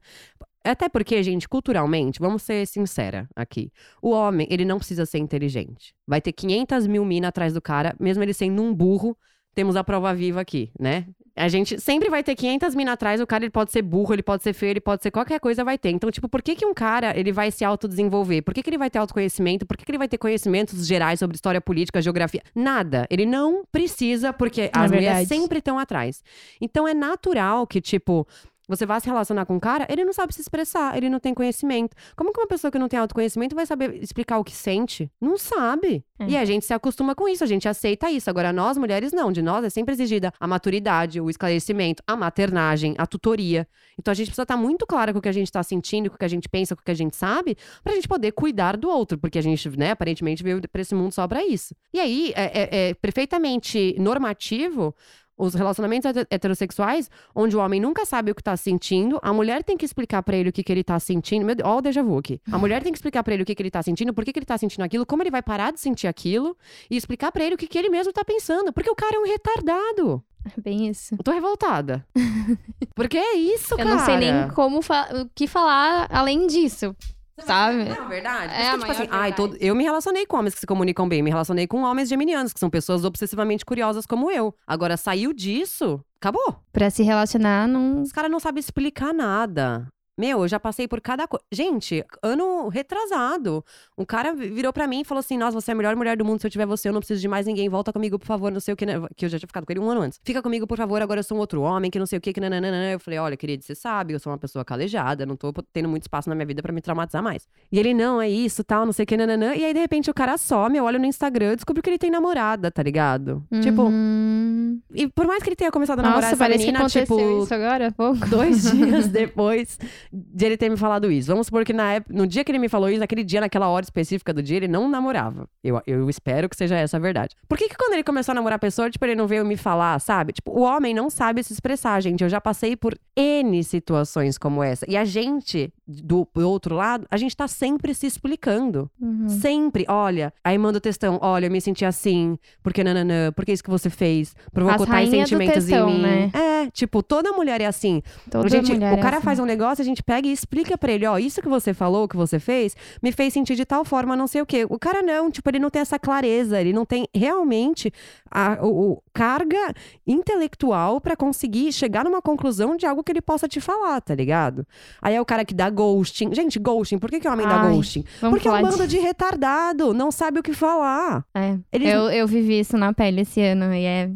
Até porque, gente, culturalmente, vamos ser sincera aqui. O homem, ele não precisa ser inteligente. Vai ter 500 mil minas atrás do cara, mesmo ele sendo um burro. Temos a prova viva aqui, né? A gente sempre vai ter 500 minas atrás, o cara ele pode ser burro, ele pode ser feio, ele pode ser qualquer coisa, vai ter. Então, tipo, por que, que um cara ele vai se autodesenvolver? Por que, que ele vai ter autoconhecimento? Por que, que ele vai ter conhecimentos gerais sobre história política, geografia? Nada. Ele não precisa, porque as mulheres verdade. sempre estão atrás. Então, é natural que, tipo, você vai se relacionar com um cara, ele não sabe se expressar, ele não tem conhecimento. Como que uma pessoa que não tem autoconhecimento vai saber explicar o que sente? Não sabe. É. E a gente se acostuma com isso, a gente aceita isso. Agora, nós, mulheres, não. De nós é sempre exigida a maturidade, o esclarecimento, a maternagem, a tutoria. Então a gente precisa estar muito clara com o que a gente está sentindo, com o que a gente pensa, com o que a gente sabe, pra gente poder cuidar do outro. Porque a gente, né, aparentemente veio pra esse mundo só pra isso. E aí, é, é- é perfeitamente normativo os relacionamentos hete- heterossexuais, onde o homem nunca sabe o que tá sentindo, a mulher tem que explicar pra ele o que, que ele tá sentindo. Meu Deus, ó o déjà vu aqui. A mulher tem que explicar pra ele o que, que ele tá sentindo, por que, que ele tá sentindo aquilo, como ele vai parar de sentir aquilo, e explicar pra ele o que, que ele mesmo tá pensando. Porque o cara é um retardado. É bem isso. Eu tô revoltada. Porque é isso, Eu cara. não sei nem como fa- o que falar além disso. Sabe? Não, é verdade. É que, tipo assim, ai, todo- eu me relacionei com homens que se comunicam bem, me relacionei com homens geminianos, que são pessoas obsessivamente curiosas como eu. Agora, saiu disso, acabou. Pra se relacionar, não. Os caras não sabem explicar nada. Meu, eu já passei por cada coisa. Gente, ano retrasado. Um cara vi- virou pra mim e falou assim: Nossa, você é a melhor mulher do mundo. Se eu tiver você, eu não preciso de mais ninguém. Volta comigo, por favor. Não sei o que. né? Que eu já tinha ficado com ele um ano antes. Fica comigo, por favor. Agora eu sou um outro homem, que não sei o que. que nananana. Eu falei: Olha, querido, você sabe, eu sou uma pessoa calejada. Não tô tendo muito espaço na minha vida pra me traumatizar mais. E ele: Não, é isso, tal, não sei o que. Nananã. E aí, de repente, o cara some. Eu olho no Instagram e descubro que ele tem namorada, tá ligado? Tipo, Uhum. e por mais que ele tenha começado a namorar Nossa, essa parece menina, que aconteceu tipo, isso agora pouco. dois dias depois de ele ter me falado isso. Vamos supor que na época, no dia que ele me falou isso, naquele dia, naquela hora específica do dia, ele não namorava. Eu, eu espero que seja essa a verdade. Por que, que quando ele começou a namorar a pessoa, tipo, ele não veio me falar, sabe? Tipo, o homem não sabe se expressar, gente. Eu já passei por N situações como essa. E a gente, do, do outro lado, a gente tá sempre se explicando. Uhum. Sempre. Olha, aí manda o textão. Olha, eu me senti assim, porque nananã, porque isso que você fez provocou tais sentimentos textão, em mim. né? É, tipo, toda mulher é assim. Toda gente, mulher o é cara assim. faz um negócio, a gente pega e explica pra ele, ó, isso que você falou, que você fez, me fez sentir de tal forma, não sei o quê. O cara não, tipo, ele não tem essa clareza, ele não tem realmente a o, o- carga intelectual pra conseguir chegar numa conclusão de algo que ele possa te falar, tá ligado? Aí é o cara que dá ghosting. Gente, ghosting, por que, que o homem dá Ai, ghosting? Vamos Porque é um bando de... de retardado, não sabe o que falar. É. Eles Eu, eu vivi isso na pele esse ano e é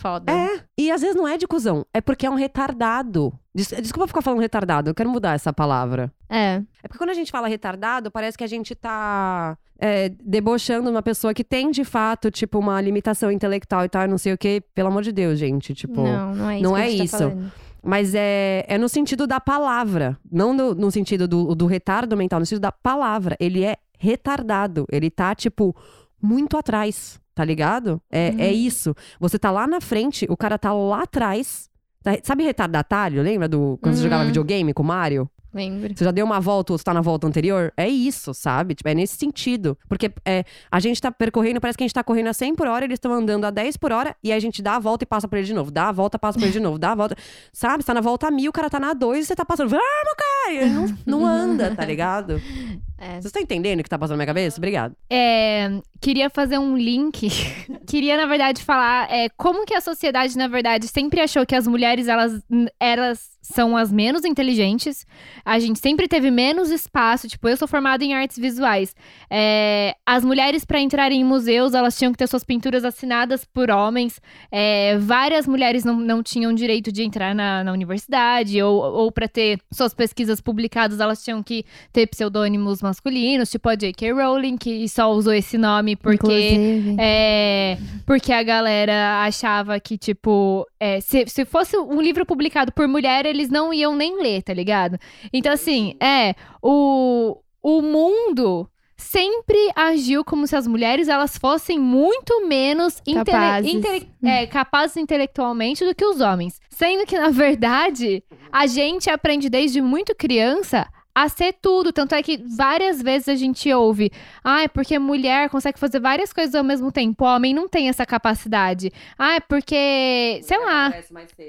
foda. É, e às vezes não é de cuzão, é porque é um retardado. Des- Desculpa ficar falando retardado, eu quero mudar essa palavra. É. É porque quando a gente fala retardado, parece que a gente tá é, debochando uma pessoa que tem, de fato, tipo, uma limitação intelectual e tal, não sei o quê. Pelo amor de Deus, gente. Tipo. não, não é isso. não é gente isso. Tá. Mas é, é no sentido da palavra. Não no, no sentido do, do retardo mental, no sentido da palavra. Ele é retardado. Ele tá, tipo, muito atrás. Tá ligado? É, é isso. Você tá lá na frente, o cara tá lá atrás. Tá- sabe retardatário? Lembra do quando você Uhum. jogava videogame com o Mario? Lembro. Você já deu uma volta ou você tá na volta anterior? É isso, sabe? Tipo, é nesse sentido. Porque é, a gente tá percorrendo, parece que a gente tá correndo a 100 por hora, eles estão andando a 10 por hora, e aí a gente dá a volta e passa por ele de novo. Dá a volta, passa por ele de novo. Dá a volta. Sabe? Você tá na volta a mil, o cara tá na 2 e você tá passando. Vamos, cara! E não, não anda, tá ligado? É. Vocês estão entendendo o que tá passando na minha cabeça? Obrigado. É, queria fazer um link. queria, na verdade, falar é, como que a sociedade, na verdade, sempre achou que as mulheres, elas, elas são as menos inteligentes. A gente sempre teve menos espaço. Tipo, eu sou formada em artes visuais. É, as mulheres, para entrarem em museus, elas tinham que ter suas pinturas assinadas por homens. É, várias mulheres não, não tinham direito de entrar na, na universidade. Ou, ou para ter suas pesquisas publicadas, elas tinham que ter pseudônimos masculinos, tipo a J.K. Rowling, que só usou esse nome porque. É, porque a galera achava que, tipo, é, se, se fosse um livro publicado por mulher, eles não iam nem ler, tá ligado? Então, assim, é, o, o mundo sempre agiu como se as mulheres elas fossem muito menos intele- Capazes. intele- é, capazes intelectualmente do que os homens. Sendo que, na verdade, a gente aprende desde muito criança a ser tudo. Tanto é que várias vezes a gente ouve, ah, é porque mulher consegue fazer várias coisas ao mesmo tempo, homem não tem essa capacidade. Ah, é porque, sei lá,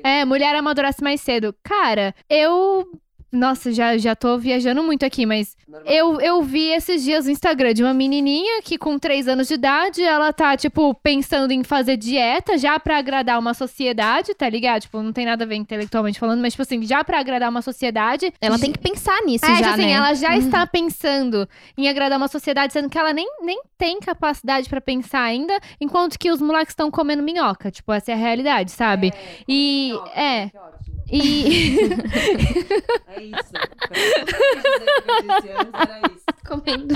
é, mulher amadurece mais cedo. Cara, eu. Nossa, já, já tô viajando muito aqui, mas eu, eu vi esses dias no Instagram de uma menininha que com 3 anos de idade, ela tá, tipo, pensando em fazer dieta já pra agradar uma sociedade, tá ligado? Tipo, não tem nada a ver intelectualmente falando, mas, tipo assim, já pra agradar uma sociedade. Ela tem que pensar nisso É, já, tipo assim, né? ela já está pensando em agradar uma sociedade, sendo que ela nem, nem tem capacidade pra pensar ainda, enquanto que os moleques estão comendo minhoca. Tipo, essa é a realidade, sabe? E é. E. É isso. Era isso. Comendo.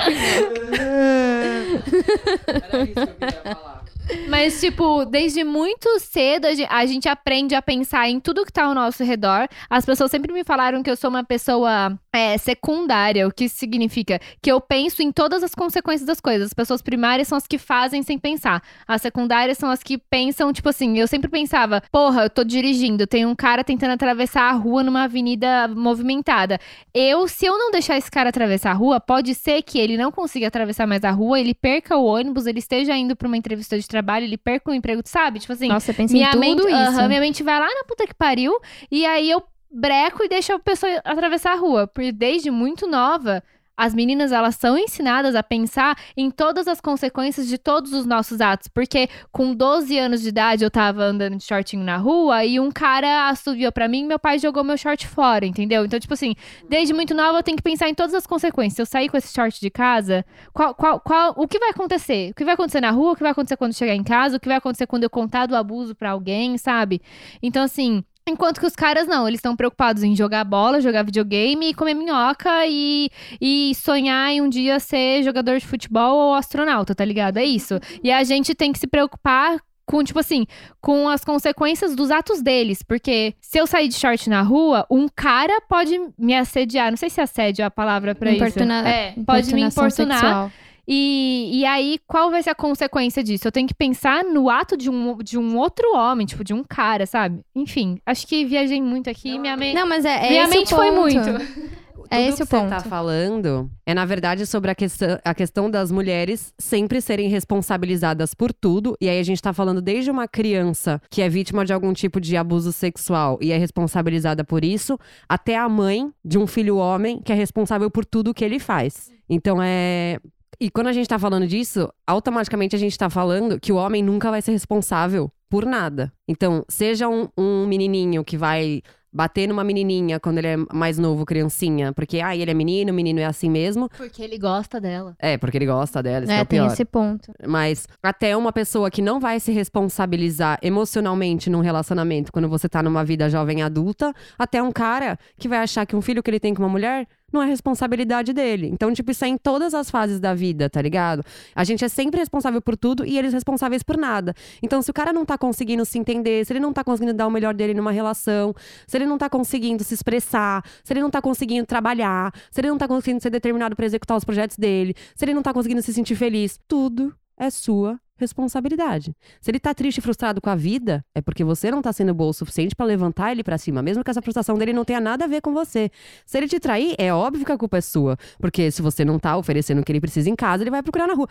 Era isso que eu queria falar. Mas, tipo, desde muito cedo a gen- a gente aprende a pensar em tudo que tá ao nosso redor. As pessoas sempre me falaram que eu sou uma pessoa é, secundária, o que significa? Que eu penso em todas as consequências das coisas. As pessoas primárias são as que fazem sem pensar. As secundárias são as que pensam, tipo assim, eu sempre pensava, porra, eu tô dirigindo, tem um cara tentando atravessar a rua numa avenida movimentada. Eu, se eu não deixar esse cara atravessar a rua, pode ser que ele não consiga atravessar mais a rua, ele perca o ônibus, ele esteja indo pra uma entrevista de trabalho, ele perca o emprego, sabe? Tipo assim, Nossa, eu penso minha em tudo mente, isso. aham, minha mente vai lá na puta que pariu, e aí eu breco e deixo a pessoa atravessar a rua. Porque desde muito nova, as meninas, elas são ensinadas a pensar em todas as consequências de todos os nossos atos. Porque com 12 anos de idade, eu tava andando de shortinho na rua e um cara assoviou pra mim e meu pai jogou meu short fora, entendeu? Então, tipo assim, desde muito nova eu tenho que pensar em todas as consequências. Se eu sair com esse short de casa, qual, qual, qual, o que vai acontecer? O que vai acontecer na rua? O que vai acontecer quando chegar em casa? O que vai acontecer quando eu contar do abuso pra alguém, sabe? Então, assim, Enquanto que os caras não, eles estão preocupados em jogar bola, jogar videogame e comer minhoca e, e sonhar em um dia ser jogador de futebol ou astronauta, tá ligado? É isso. E a gente tem que se preocupar com, tipo assim, com as consequências dos atos deles. Porque se eu sair de short na rua, um cara pode me assediar. Não sei se assédio é a palavra pra Importuna- isso. É, pode me importunar. sexual. E, e aí, qual vai ser a consequência disso? Eu tenho que pensar no ato de um, de um outro homem, tipo, de um cara, sabe? Enfim, acho que viajei muito aqui. minha mente. Não, mas é, é minha mente foi muito. É Tudo esse que o você ponto. tá falando é, na verdade, sobre a questão, a questão das mulheres sempre serem responsabilizadas por tudo. E aí a gente tá falando desde uma criança que é vítima de algum tipo de abuso sexual e é responsabilizada por isso, até a mãe de um filho homem que é responsável por tudo que ele faz. Então é. E quando a gente tá falando disso, automaticamente a gente tá falando que o homem nunca vai ser responsável por nada. Então, seja um, um menininho que vai bater numa menininha quando ele é mais novo, criancinha, porque, ah, ele é menino, o menino é assim mesmo. Porque ele gosta dela. É, porque ele gosta dela, isso é É, o tem pior. esse ponto. Mas até uma pessoa que não vai se responsabilizar emocionalmente num relacionamento quando você tá numa vida jovem adulta, até um cara que vai achar que um filho que ele tem com uma mulher não é responsabilidade dele. Então, tipo, isso é em todas as fases da vida, tá ligado? A gente é sempre responsável por tudo e eles responsáveis por nada. Então, se o cara não tá conseguindo se entender, se ele não tá conseguindo dar o melhor dele numa relação, se ele não tá conseguindo se expressar, se ele não tá conseguindo trabalhar, se ele não tá conseguindo ser determinado pra executar os projetos dele, se ele não tá conseguindo se sentir feliz, tudo é sua responsabilidade. Se ele tá triste e frustrado com a vida, é porque você não tá sendo boa o suficiente pra levantar ele pra cima, mesmo que essa frustração dele não tenha nada a ver com você. Se ele te trair, é óbvio que a culpa é sua, porque se você não tá oferecendo o que ele precisa em casa, ele vai procurar na rua.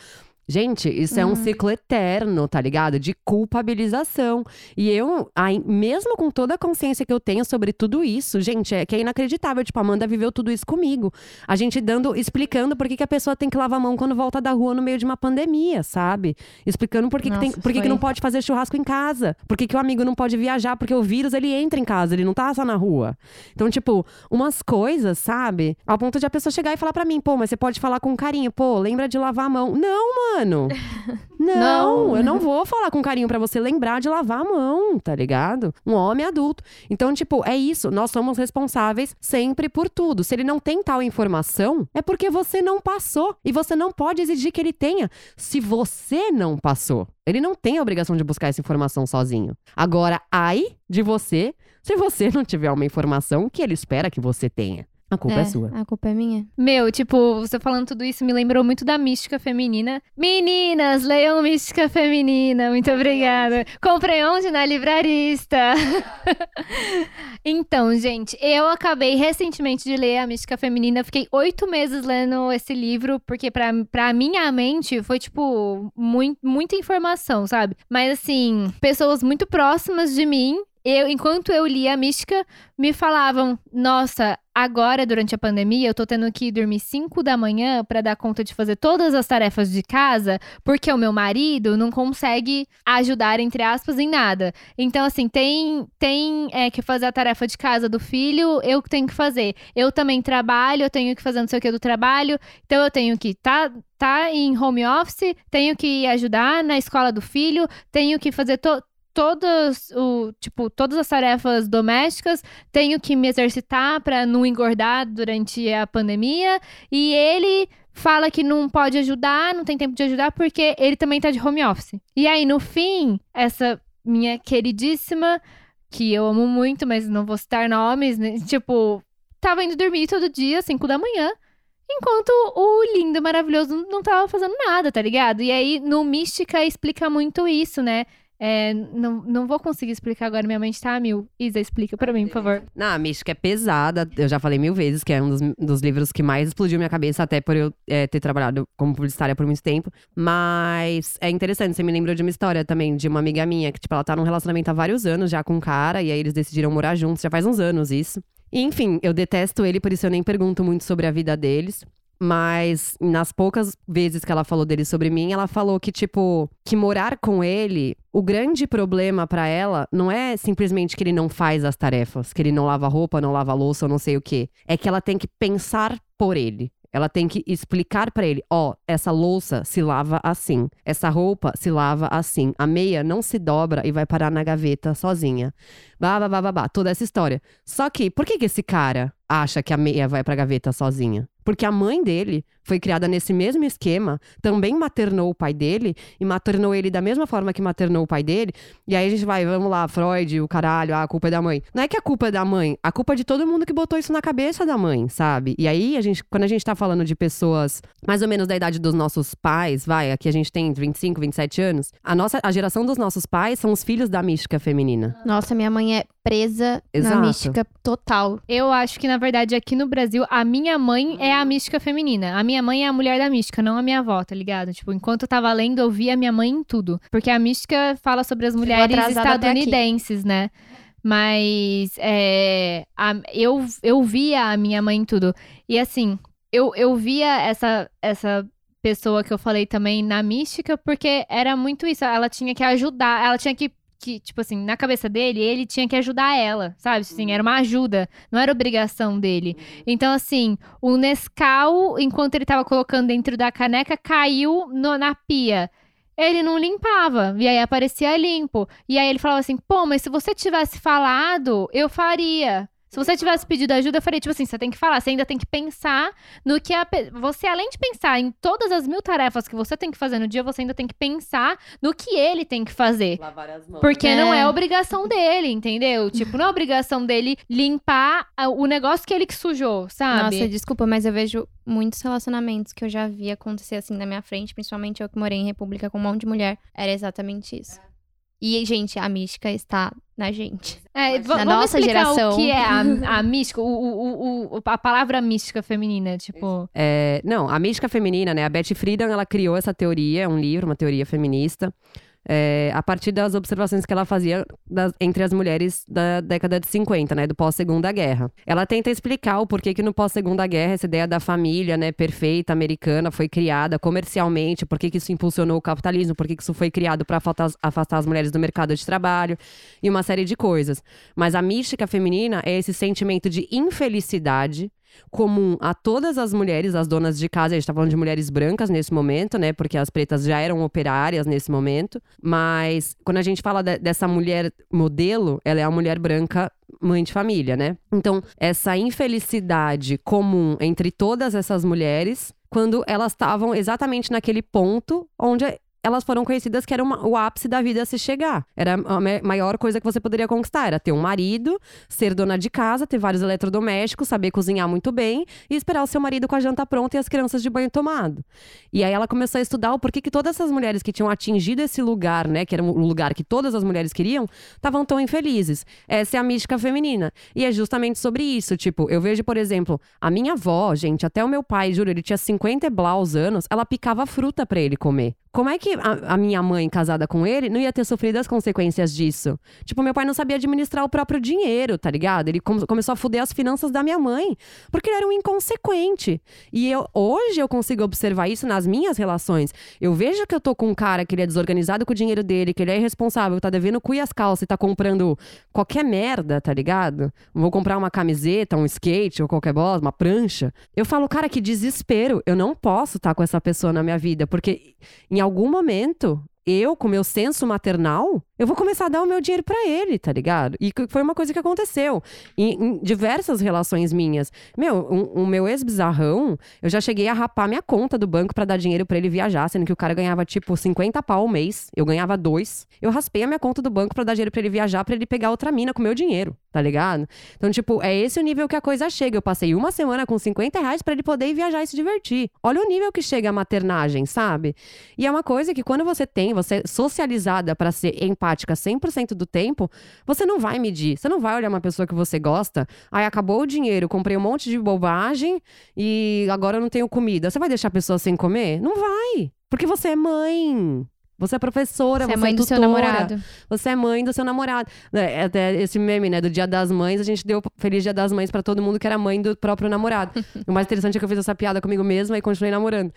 Gente, isso é um ciclo eterno, tá ligado? De culpabilização. E eu, ai, mesmo com toda a consciência que eu tenho sobre tudo isso, gente, é que é inacreditável. Tipo, a Amanda viveu tudo isso comigo. A gente dando, explicando por que, que a pessoa tem que lavar a mão quando volta da rua no meio de uma pandemia, sabe? Explicando por que, que, tem, Nossa, por que, que não pode fazer churrasco em casa. Por que, que o amigo não pode viajar, porque o vírus ele entra em casa, ele não tá só na rua. Então, tipo, umas coisas, sabe? Ao ponto de a pessoa chegar e falar pra mim, pô, mas você pode falar com carinho, pô, lembra de lavar a mão. Não, mano. Não, Não. eu não vou falar com carinho pra você lembrar de lavar a mão, tá ligado? Um homem adulto. Então, tipo, é isso. Nós somos responsáveis sempre por tudo. Se ele não tem tal informação, é porque você não passou. E você não pode exigir que ele tenha se você não passou. Ele não tem a obrigação de buscar essa informação sozinho. Agora, ai de você se você não tiver uma informação que ele espera que você tenha. A culpa é, sua. A culpa é minha. Meu, tipo, você falando tudo isso me lembrou muito da mística feminina. Meninas, leiam mística feminina. Muito obrigada. Comprei onde? Na livrarista. então, gente, eu acabei recentemente de ler a mística feminina. Fiquei oito meses lendo esse livro, porque pra, pra minha mente foi, tipo, mui- muita informação, sabe? Mas, assim, pessoas muito próximas de mim eu, enquanto eu lia a mística, me falavam: Nossa, agora durante a pandemia eu tô tendo que dormir 5 da manhã pra dar conta de fazer todas as tarefas de casa, porque o meu marido não consegue ajudar, entre aspas, em nada. Então, assim, tem, tem é, que fazer a tarefa de casa do filho, eu que tenho que fazer. Eu também trabalho, eu tenho que fazer não sei o que do trabalho, então eu tenho que tá, tá em home office, tenho que ajudar na escola do filho, tenho que fazer to todas, o, tipo, todas as tarefas domésticas, tenho que me exercitar para não engordar durante a pandemia. E ele fala que não pode ajudar, não tem tempo de ajudar, porque ele também tá de home office. E aí, no fim, essa minha queridíssima, que eu amo muito, mas não vou citar nomes, né? tipo, tava indo dormir todo dia, 5 da manhã. Enquanto o lindo, maravilhoso não tava fazendo nada, tá ligado? E aí, no Mística, explica muito isso, né? É, não, não vou conseguir explicar agora, minha mente tá a mil. Isa, explica pra mim, por favor. Não, a mística é pesada. Eu já falei mil vezes que é um dos, dos livros que mais explodiu minha cabeça, até por eu é, ter trabalhado como publicitária por muito tempo. Mas é interessante, você me lembrou de uma história também de uma amiga minha, que, tipo, ela tá num relacionamento há vários anos já com um cara, e aí eles decidiram morar juntos, já faz uns anos isso. E, enfim, eu detesto ele, por isso eu nem pergunto muito sobre a vida deles. Mas nas poucas vezes que ela falou dele sobre mim, ela falou que, tipo, que morar com ele, o grande problema pra ela não é simplesmente que ele não faz as tarefas, que ele não lava roupa, não lava louça ou não sei o quê. É que ela tem que pensar por ele. Ela tem que explicar pra ele, ó, essa louça se lava assim, essa roupa se lava assim, a meia não se dobra e vai parar na gaveta sozinha. Bah, bah, bah, toda essa história. Só que, por que que esse cara acha que a meia vai pra gaveta sozinha? Porque a mãe dele foi criada nesse mesmo esquema, também maternou o pai dele e maternou ele da mesma forma que maternou o pai dele. E aí a gente vai, vamos lá, Freud, o caralho, ah, a culpa é da mãe. Não é que a culpa é da mãe, a culpa é de todo mundo que botou isso na cabeça da mãe, sabe? E aí a gente, quando a gente tá falando de pessoas mais ou menos da idade dos nossos pais, vai, aqui a gente tem 25, 27 anos, a nossa a geração dos nossos pais são os filhos da mística feminina. Nossa, minha mãe é presa Exato. na mística total. Eu acho que, na verdade, aqui no Brasil, a minha mãe é a mística feminina. A minha mãe é a mulher da mística, não a minha avó, tá ligado? Tipo, enquanto eu tava lendo, eu via a minha mãe em tudo. Porque a mística fala sobre as mulheres estadunidenses, né? Mas é, a- eu, eu via a minha mãe em tudo. E assim, eu, eu via essa, essa pessoa que eu falei também na mística, porque era muito isso. Ela tinha que ajudar, ela tinha que, que, tipo assim, na cabeça dele, ele tinha que ajudar ela, sabe? Assim, era uma ajuda, não era obrigação dele. Então, assim, o Nescau, enquanto ele tava colocando dentro da caneca, caiu no- na pia. Ele não limpava, e aí aparecia limpo. E aí ele falava assim: pô, mas se você tivesse falado, eu faria. Se você tivesse pedido ajuda, eu faria. Tipo assim, você tem que falar, você ainda tem que pensar no que a. pe- Você, além de pensar em todas as mil tarefas que você tem que fazer no dia, você ainda tem que pensar no que ele tem que fazer. Lavar as mãos. Porque É. não é obrigação dele, entendeu? Tipo, não é obrigação dele limpar o negócio que ele que sujou, sabe? Nossa, desculpa, mas eu vejo muitos relacionamentos que eu já vi acontecer assim na minha frente, principalmente eu que morei em república com um monte de mulher. Era exatamente isso. E, gente, a mística está na gente. É, Na vamos nossa explicar geração. o que é a, a mística, o, o- o- a palavra mística feminina, tipo... É, não, a mística feminina, né? A Betty Friedan, ela criou essa teoria, é um livro, uma teoria feminista, é, a partir das observações que ela fazia das- entre as mulheres da década de 50, né? Do pós-segunda guerra. Ela tenta explicar o porquê que no pós-segunda guerra essa ideia da família, né? Perfeita, americana, foi criada comercialmente, por que isso impulsionou o capitalismo, por que isso foi criado para afastar as mulheres do mercado de trabalho e uma série de coisas. Mas a mística feminina é esse sentimento de infelicidade comum a todas as mulheres, as donas de casa, a gente tá falando de mulheres brancas nesse momento, né? Porque as pretas já eram operárias nesse momento. Mas quando a gente fala de- dessa mulher modelo, ela é a mulher branca mãe de família, né? Então, essa infelicidade comum entre todas essas mulheres, quando elas estavam exatamente naquele ponto onde elas foram conhecidas que era uma- o ápice da vida a se chegar. Era a ma- maior coisa que você poderia conquistar. Era ter um marido, ser dona de casa, ter vários eletrodomésticos, saber cozinhar muito bem e esperar o seu marido com a janta pronta e as crianças de banho tomado. E aí ela começou a estudar o porquê que todas essas mulheres que tinham atingido esse lugar, né, que era o lugar que todas as mulheres queriam, estavam tão infelizes. Essa é a mística feminina. E é justamente sobre isso. Tipo, eu vejo, por exemplo, a minha avó, gente, até o meu pai, juro, ele tinha 50 e blaus anos, ela picava fruta pra ele comer. Como é que a, a minha mãe, casada com ele, não ia ter sofrido as consequências disso? Tipo, meu pai não sabia administrar o próprio dinheiro, tá ligado? Ele come- começou a fuder as finanças da minha mãe, porque ele era um inconsequente. E eu, hoje eu consigo observar isso nas minhas relações. Eu vejo que eu tô com um cara que ele é desorganizado com o dinheiro dele, que ele é irresponsável, tá devendo cu e as calças e tá comprando qualquer merda, tá ligado? Vou comprar uma camiseta, um skate ou qualquer bola, uma prancha. Eu falo, cara, que desespero. Eu não posso estar com essa pessoa na minha vida, porque em algum momento, eu, com meu senso maternal, Eu vou começar a dar o meu dinheiro pra ele, tá ligado? E foi uma coisa que aconteceu em, em diversas relações minhas. Meu, o um, meu ex-bizarrão, eu já cheguei a rapar minha conta do banco pra dar dinheiro pra ele viajar, sendo que o cara ganhava tipo 50 pau ao mês, eu ganhava dois. Eu raspei a minha conta do banco pra dar dinheiro pra ele viajar, pra ele pegar outra mina com meu dinheiro, tá ligado? Então, tipo, é esse o nível que a coisa chega. Eu passei uma semana com 50 reais pra ele poder viajar e se divertir. Olha o nível que chega a maternagem, sabe? E é uma coisa que quando você tem, você é socializada pra ser empática, empática 100% do tempo, você não vai medir. Você não vai olhar uma pessoa que você gosta, aí acabou o dinheiro, comprei um monte de bobagem e agora eu não tenho comida. Você vai deixar a pessoa sem comer? Não vai. Porque você é mãe. Você é professora, você, é você é mãe do seu namorado. Você é mãe do seu namorado. É, até esse meme, né, do Dia das Mães, a gente deu Feliz Dia das Mães para todo mundo que era mãe do próprio namorado. o mais interessante é que eu fiz essa piada comigo mesma e continuei namorando.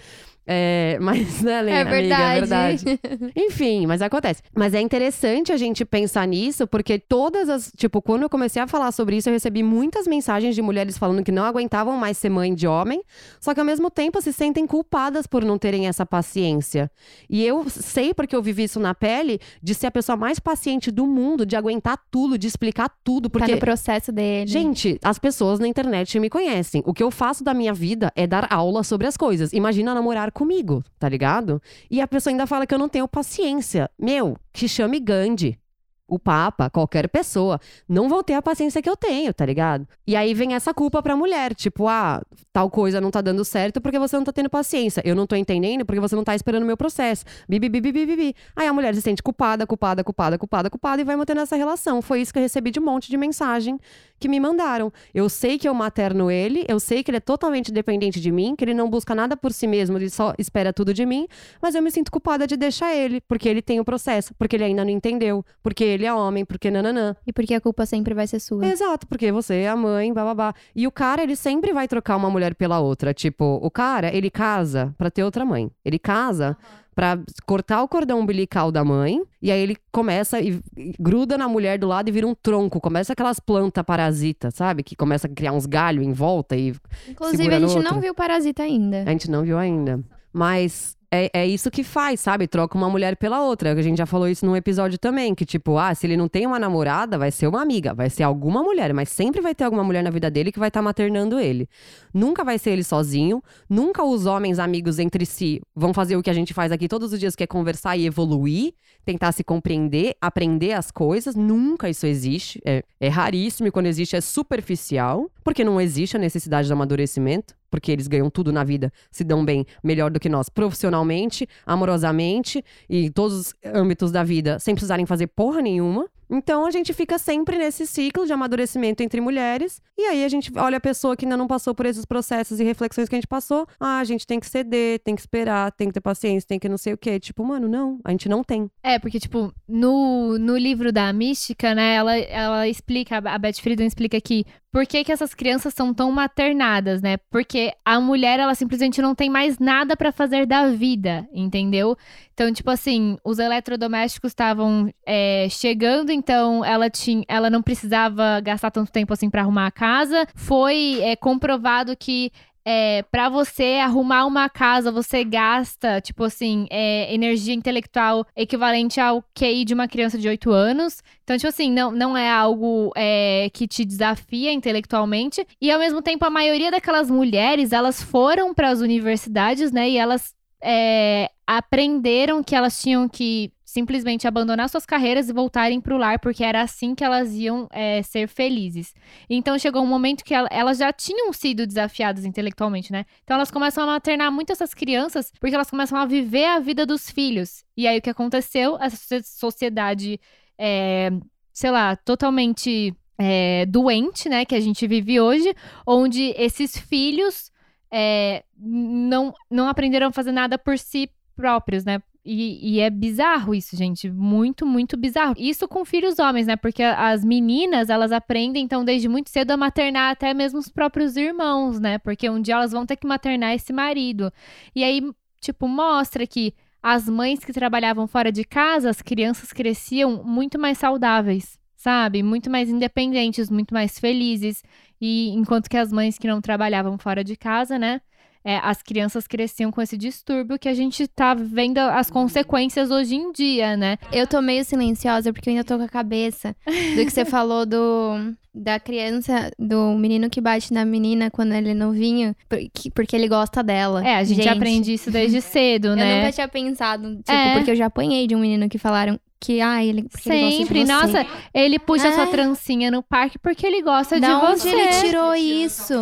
É, mas, né, Lena, é verdade. Amiga, é verdade. Enfim, mas acontece. Mas é interessante a gente pensar nisso, porque todas as. Tipo, quando eu comecei a falar sobre isso, eu recebi muitas mensagens de mulheres falando que não aguentavam mais ser mãe de homem, só que ao mesmo tempo se sentem culpadas por não terem essa paciência. E eu sei, porque eu vivi isso na pele, de ser a pessoa mais paciente do mundo, de aguentar tudo, de explicar tudo. Porque. Tá no processo dele. Gente, as pessoas na internet me conhecem. O que eu faço da minha vida é dar aula sobre as coisas. Imagina namorar comigo, tá ligado? E a pessoa ainda fala que eu não tenho paciência. Meu, que chame Gandhi o Papa, qualquer pessoa, não vão ter a paciência que eu tenho, tá ligado? E aí vem essa culpa pra mulher, tipo, ah, tal coisa não tá dando certo porque você não tá tendo paciência. Eu não tô entendendo porque você não tá esperando o meu processo. Bibi, bibi, bibi, bibi. Aí a mulher se sente culpada, culpada, culpada, culpada, culpada e vai mantendo essa relação. Foi isso que eu recebi de um monte de mensagem que me mandaram. Eu sei que eu materno ele, eu sei que ele é totalmente dependente de mim, que ele não busca nada por si mesmo, ele só espera tudo de mim, mas eu me sinto culpada de deixar ele, porque ele tem o processo, porque ele ainda não entendeu, porque ele é homem, porque nananã. E porque a culpa sempre vai ser sua. Exato, porque você é a mãe, babá. E o cara, ele sempre vai trocar uma mulher pela outra. Tipo, o cara, ele casa pra ter outra mãe. Ele casa. Uhum para cortar o cordão umbilical da mãe. E aí ele começa e gruda na mulher do lado e vira um tronco. Começa aquelas plantas parasitas, sabe? Que começa a criar uns galhos em volta e. Inclusive, a gente não viu parasita ainda. A gente não viu ainda. Mas é, é isso que faz, sabe? Troca uma mulher pela outra. A gente já falou isso num episódio também, que tipo, ah, se ele não tem uma namorada, vai ser uma amiga, vai ser alguma mulher, mas sempre vai ter alguma mulher na vida dele que vai estar tá maternando ele. Nunca vai ser ele sozinho, nunca os homens amigos entre si vão fazer o que a gente faz aqui todos os dias, que é conversar e evoluir, tentar se compreender, aprender as coisas. Nunca isso existe. É, é raríssimo e quando existe é superficial, porque não existe a necessidade de amadurecimento porque eles ganham tudo na vida, se dão bem melhor do que nós, profissionalmente, amorosamente e em todos os âmbitos da vida, sem precisarem fazer porra nenhuma. Então a gente fica sempre nesse ciclo de amadurecimento entre mulheres. E aí a gente olha a pessoa que ainda não passou por esses processos e reflexões que a gente passou. Ah, a gente tem que ceder, tem que esperar, tem que ter paciência, tem que não sei o quê. Tipo, mano, não, a gente não tem. É, porque, tipo, no, no livro da mística, né, ela, ela explica, a Beth Friedan explica que por que, que essas crianças são tão maternadas, né? Porque a mulher, ela simplesmente não tem mais nada para fazer da vida, entendeu? Então, tipo assim, os eletrodomésticos estavam é, chegando, então ela tinha, ela não precisava gastar tanto tempo assim para arrumar a casa. Foi é, comprovado que é, para você arrumar uma casa, você gasta, tipo assim, é, energia intelectual equivalente ao QI de uma criança de 8 anos. Então, tipo assim, não, não é algo é, que te desafia intelectualmente. E, ao mesmo tempo, a maioria daquelas mulheres, elas foram para as universidades, né? E elas é, aprenderam que elas tinham que simplesmente abandonar suas carreiras e voltarem para o lar, porque era assim que elas iam é, ser felizes. Então chegou um momento que elas já tinham sido desafiadas intelectualmente, né? Então elas começam a maternar muito essas crianças, porque elas começam a viver a vida dos filhos. E aí o que aconteceu? Essa sociedade, é, sei lá, totalmente é, doente, né? Que a gente vive hoje, onde esses filhos é, não, não aprenderam a fazer nada por si próprios, né? E, e, é bizarro isso, gente. Muito, muito bizarro. Isso com filhos homens, né? Porque as meninas, elas aprendem, então, desde muito cedo a maternar até mesmo os próprios irmãos, né? Porque um dia elas vão ter que maternar esse marido. E aí, tipo, mostra que as mães que trabalhavam fora de casa, as crianças cresciam muito mais saudáveis, sabe? Muito mais independentes, muito mais felizes. E enquanto que as mães que não trabalhavam fora de casa, né? É, as crianças cresciam com esse distúrbio que a gente tá vendo as consequências hoje em dia, né? Eu tô meio silenciosa porque eu ainda tô com a cabeça do que você falou do da criança, do menino que bate na menina quando ele é novinho, porque, porque ele gosta dela. É, a gente, aprende isso desde cedo, né? Eu nunca tinha pensado, tipo, É. porque eu já apanhei de um menino que falaram que, ah, ele, porque ele gosta de Sempre, você. nossa, ele puxa É. sua trancinha no parque porque ele gosta Da de onde você. ele tirou isso?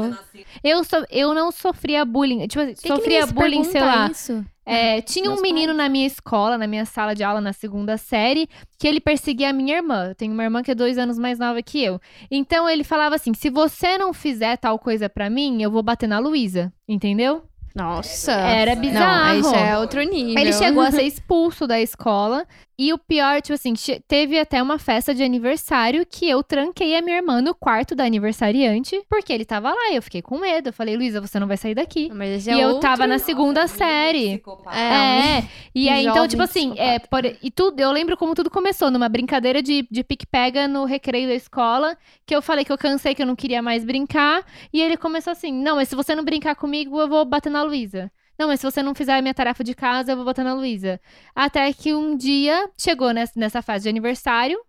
Eu, so, eu não sofria bullying. Tipo, Que que sofria se bullying, sei lá. Isso? É, tinha um Meus menino na minha escola, na minha sala de aula, na segunda série, que ele perseguia a minha irmã. Eu tenho uma irmã que é dois anos mais nova que eu. Então ele falava assim: se você não fizer tal coisa pra mim, eu vou bater na Luísa. Entendeu? Nossa. Era Não, bizarro. aí já é outro nível. Ele chegou a ser expulso da escola. E o pior, tipo assim, teve até uma festa de aniversário que eu tranquei a minha irmã no quarto da aniversariante, porque ele tava lá. E eu fiquei com medo. Eu falei, Luísa, você não vai sair daqui. Mas esse e é eu outro- tava na segunda série. É, É, e aí, então, tipo assim, é, por- e tudo, eu lembro como tudo começou, numa brincadeira de, de pique-pega no recreio da escola, que eu falei que eu cansei, que eu não queria mais brincar, e ele começou assim, não, mas se você não brincar comigo, eu vou bater na Luísa. Não, mas se você não fizer a minha tarefa de casa, eu vou bater na Luísa. Até que um dia, chegou nessa, fase de aniversário,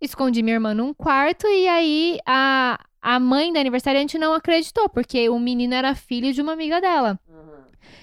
escondi minha irmã num quarto, e aí a, a mãe da aniversariante não acreditou, porque o menino era filho de uma amiga dela.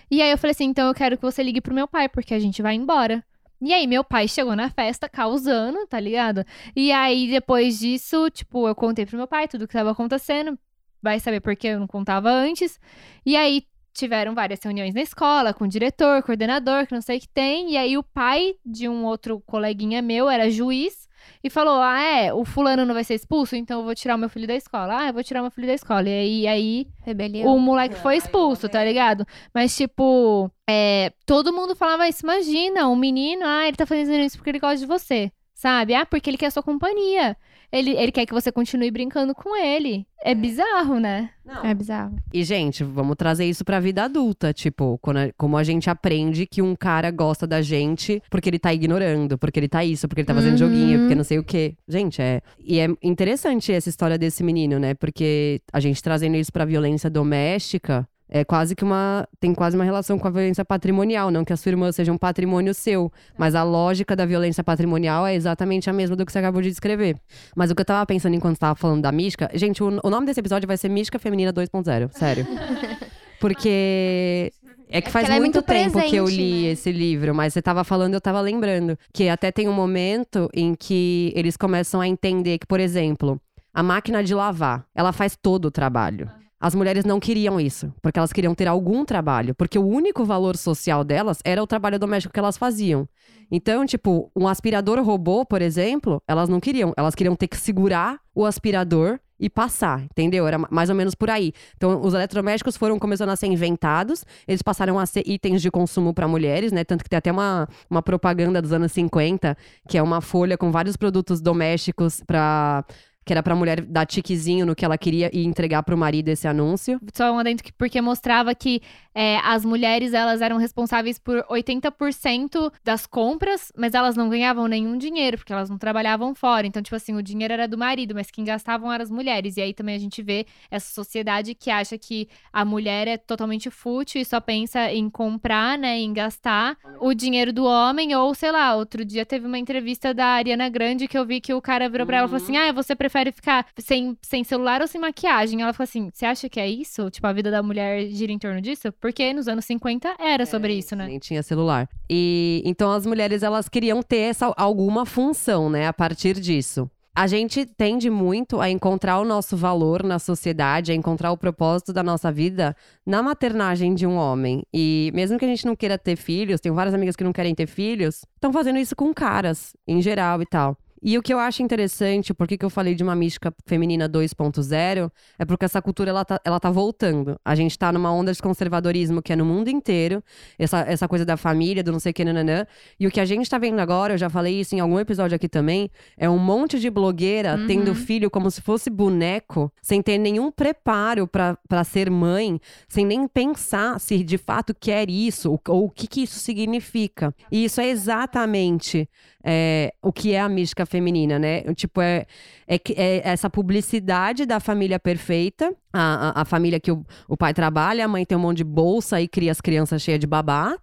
E aí eu falei assim, então eu quero que você ligue pro meu pai, porque a gente vai embora. E aí meu pai chegou na festa causando, tá ligado? E aí depois disso, tipo, eu contei pro meu pai tudo que tava acontecendo. Vai saber por que eu não contava antes. E aí tiveram várias reuniões na escola, com o diretor, coordenador, que não sei o que tem. E aí o pai de um outro coleguinha meu era juiz e falou: Ah, é, o fulano não vai ser expulso, então eu vou tirar o meu filho da escola. Ah, eu vou tirar o meu filho da escola. E aí, aí Rebelião. o moleque foi expulso, tá ligado? Mas, tipo, é, todo mundo falava isso. Imagina, um menino, ah, ele tá fazendo isso porque ele gosta de você, sabe? Ah, porque ele quer a sua companhia. Ele, ele quer que você continue brincando com ele. É bizarro, né? É bizarro. E, gente, vamos trazer isso pra vida adulta. Tipo, quando a- como a gente aprende que um cara gosta da gente porque ele tá ignorando, porque ele tá isso, porque ele tá fazendo Uhum. joguinho, porque não sei o quê. Gente, é. E é interessante essa história desse menino, né? Porque a gente trazendo isso pra violência doméstica. É quase que uma. Tem quase uma relação com a violência patrimonial. Não que a sua irmã seja um patrimônio seu. Mas a lógica da violência patrimonial é exatamente a mesma do que você acabou de descrever. Mas o que eu tava pensando enquanto tava falando da mística. Gente, o, o nome desse episódio vai ser Mística Feminina 2.0. Sério. Porque. É que É faz porque ela é muito, muito tempo que eu presente, li né? esse livro, mas você tava falando, eu tava lembrando. Que até tem um momento em que eles começam a entender que, por exemplo, a máquina de lavar, ela faz todo o trabalho. As mulheres não queriam isso, porque elas queriam ter algum trabalho, porque o único valor social delas era o trabalho doméstico que elas faziam. Então, tipo, um aspirador robô, por exemplo, elas não queriam. Elas queriam ter que segurar o aspirador e passar, entendeu? Era ma- mais ou menos por aí. Então, os eletrodomésticos foram começando a ser inventados, eles passaram a ser itens de consumo para mulheres, né? Tanto que tem até uma, uma propaganda dos anos 50, que é uma folha com vários produtos domésticos para que era pra mulher dar tiquezinho no que ela queria e entregar pro marido esse anúncio. Só um adendo que, porque mostrava que é, as mulheres elas eram responsáveis por 80% das compras, mas elas não ganhavam nenhum dinheiro, porque elas não trabalhavam fora. Então, tipo assim, o dinheiro era do marido, mas quem gastavam eram as mulheres. E aí também a gente vê essa sociedade que acha que a mulher é totalmente fútil e só pensa em comprar, né, em gastar o dinheiro do homem, ou sei lá, outro dia teve uma entrevista da Ariana Grande que eu vi que o cara virou pra ela e falou assim: Ah, você prefere ficar sem, sem celular ou sem maquiagem? Ela falou assim: Você acha que é isso? Tipo, a vida da mulher gira em torno disso? Porque nos anos 50 era sobre isso, né? Nem tinha celular. E então as mulheres elas queriam ter essa alguma função, né, a partir disso. A gente tende muito a encontrar o nosso valor na sociedade, a encontrar o propósito da nossa vida na maternagem de um homem. E mesmo que a gente não queira ter filhos, tenho várias amigas que não querem ter filhos, estão fazendo isso com caras, em geral e tal. E o que eu acho interessante, por que eu falei de uma mística feminina 2.0, é porque essa cultura ela tá, ela tá voltando. A gente tá numa onda de conservadorismo que é no mundo inteiro, essa, essa coisa da família, do não sei o que, nananã. E o que a gente tá vendo agora, eu já falei isso em algum episódio aqui também, é um monte de blogueira Uhum. tendo filho como se fosse boneco, sem ter nenhum preparo pra ser mãe, sem nem pensar se de fato quer isso, ou, ou o que, que isso significa. E isso é exatamente é, o que é a mística feminina, né? Tipo, é, é, é essa publicidade da família perfeita, a, a, a família que o, o pai trabalha, a mãe tem um monte de bolsa e cria as crianças cheias de babá.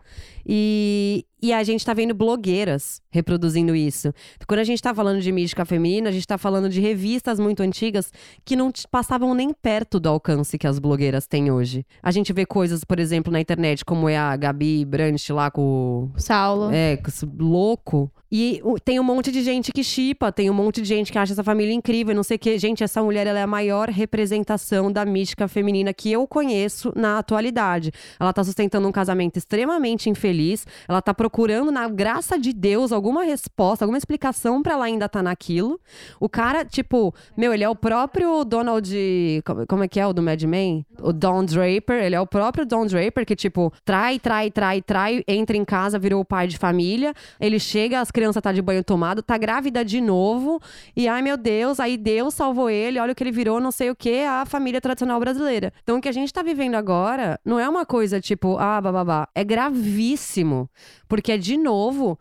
E, e a gente tá vendo blogueiras reproduzindo isso. Quando a gente tá falando de mística feminina, a gente tá falando de revistas muito antigas que não passavam nem perto do alcance que as blogueiras têm hoje. A gente vê coisas, por exemplo, na internet, como é a Gabi Brandt lá com o Saulo. é, com esse louco. E tem um monte de gente que chipa, tem um monte de gente que acha essa família incrível, não sei o quê. Gente, essa mulher ela é a maior representação da mística feminina que eu conheço na atualidade. Ela tá sustentando um casamento extremamente infeliz, ela tá procurando, na graça de Deus, alguma resposta, alguma explicação pra ela ainda tá naquilo. O cara, tipo, meu, ele é o próprio Donald. Como, como é que é o do Mad Men? O Don Draper. Ele é o próprio Don Draper que, tipo, trai, trai, trai, trai, entra em casa, virou o pai de família. Ele chega, as crianças tá de banho tomado, tá grávida de novo. E ai meu Deus, aí Deus salvou ele, olha o que ele virou, não sei o que, a família tradicional brasileira. Então o que a gente tá vivendo agora não é uma coisa tipo, ah, bababá. É gravíssimo. Porque é de novo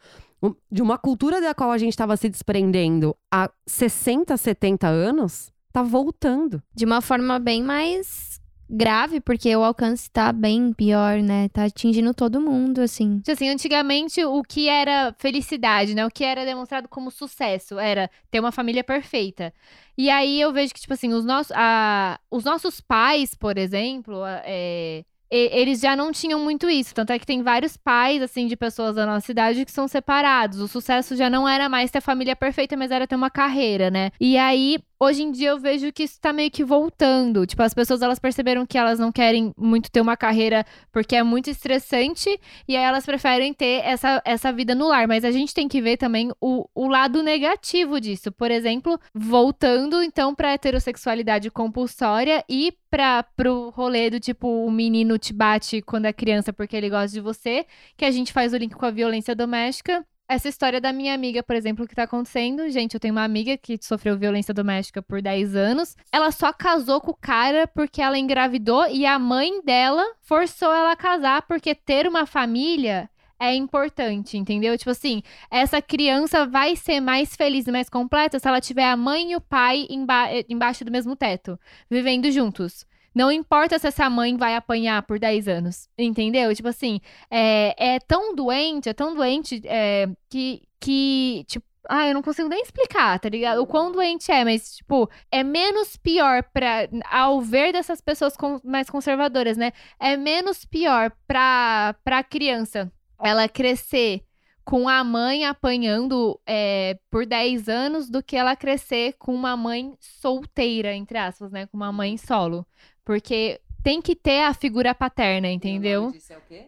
de uma cultura da qual a gente estava se desprendendo há 60, 70 anos, tá voltando. De uma forma bem mais grave, porque o alcance tá bem pior, né? Tá atingindo todo mundo, assim. Tipo assim, antigamente o que era felicidade, né? O que era demonstrado como sucesso era ter uma família perfeita. E aí eu vejo que, tipo assim, os, nossos a, os nossos pais, por exemplo, é, eles já não tinham muito isso. Tanto é que tem vários pais, assim, de pessoas da nossa cidade que são separados. O sucesso já não era mais ter a família perfeita, mas era ter uma carreira, né? E aí, hoje em dia, eu vejo que isso tá meio que voltando. Tipo, as pessoas, elas perceberam que elas não querem muito ter uma carreira porque é muito estressante. E aí elas preferem ter essa, essa vida no lar. Mas a gente tem que ver também o, o lado negativo disso. Por exemplo, voltando então pra heterossexualidade compulsória e para pro rolê do tipo, o menino te bate quando é criança porque ele gosta de você, que a gente faz o link com a violência doméstica. Essa história da minha amiga, por exemplo, que tá acontecendo. Gente, eu tenho uma amiga que sofreu violência doméstica por 10 anos. Ela só casou com o cara porque ela engravidou e a mãe dela forçou ela a casar porque ter uma família é importante, entendeu? Tipo assim, essa criança vai ser mais feliz e mais completa se ela tiver a mãe e o pai emba- embaixo do mesmo teto, vivendo juntos. Não importa se essa mãe vai apanhar por 10 anos, entendeu? Tipo assim, é, é tão doente, é tão doente é, que, que, tipo, ah, eu não consigo nem explicar, tá ligado? O quão doente é, mas, tipo, é menos pior pra, ao ver dessas pessoas com- mais conservadoras, né? É menos pior pra, pra criança ela crescer com a mãe apanhando é, por 10 anos do que ela crescer com uma mãe solteira, entre aspas, né? Com uma mãe solo. Porque tem que ter a figura paterna, entendeu? Isso é o quê?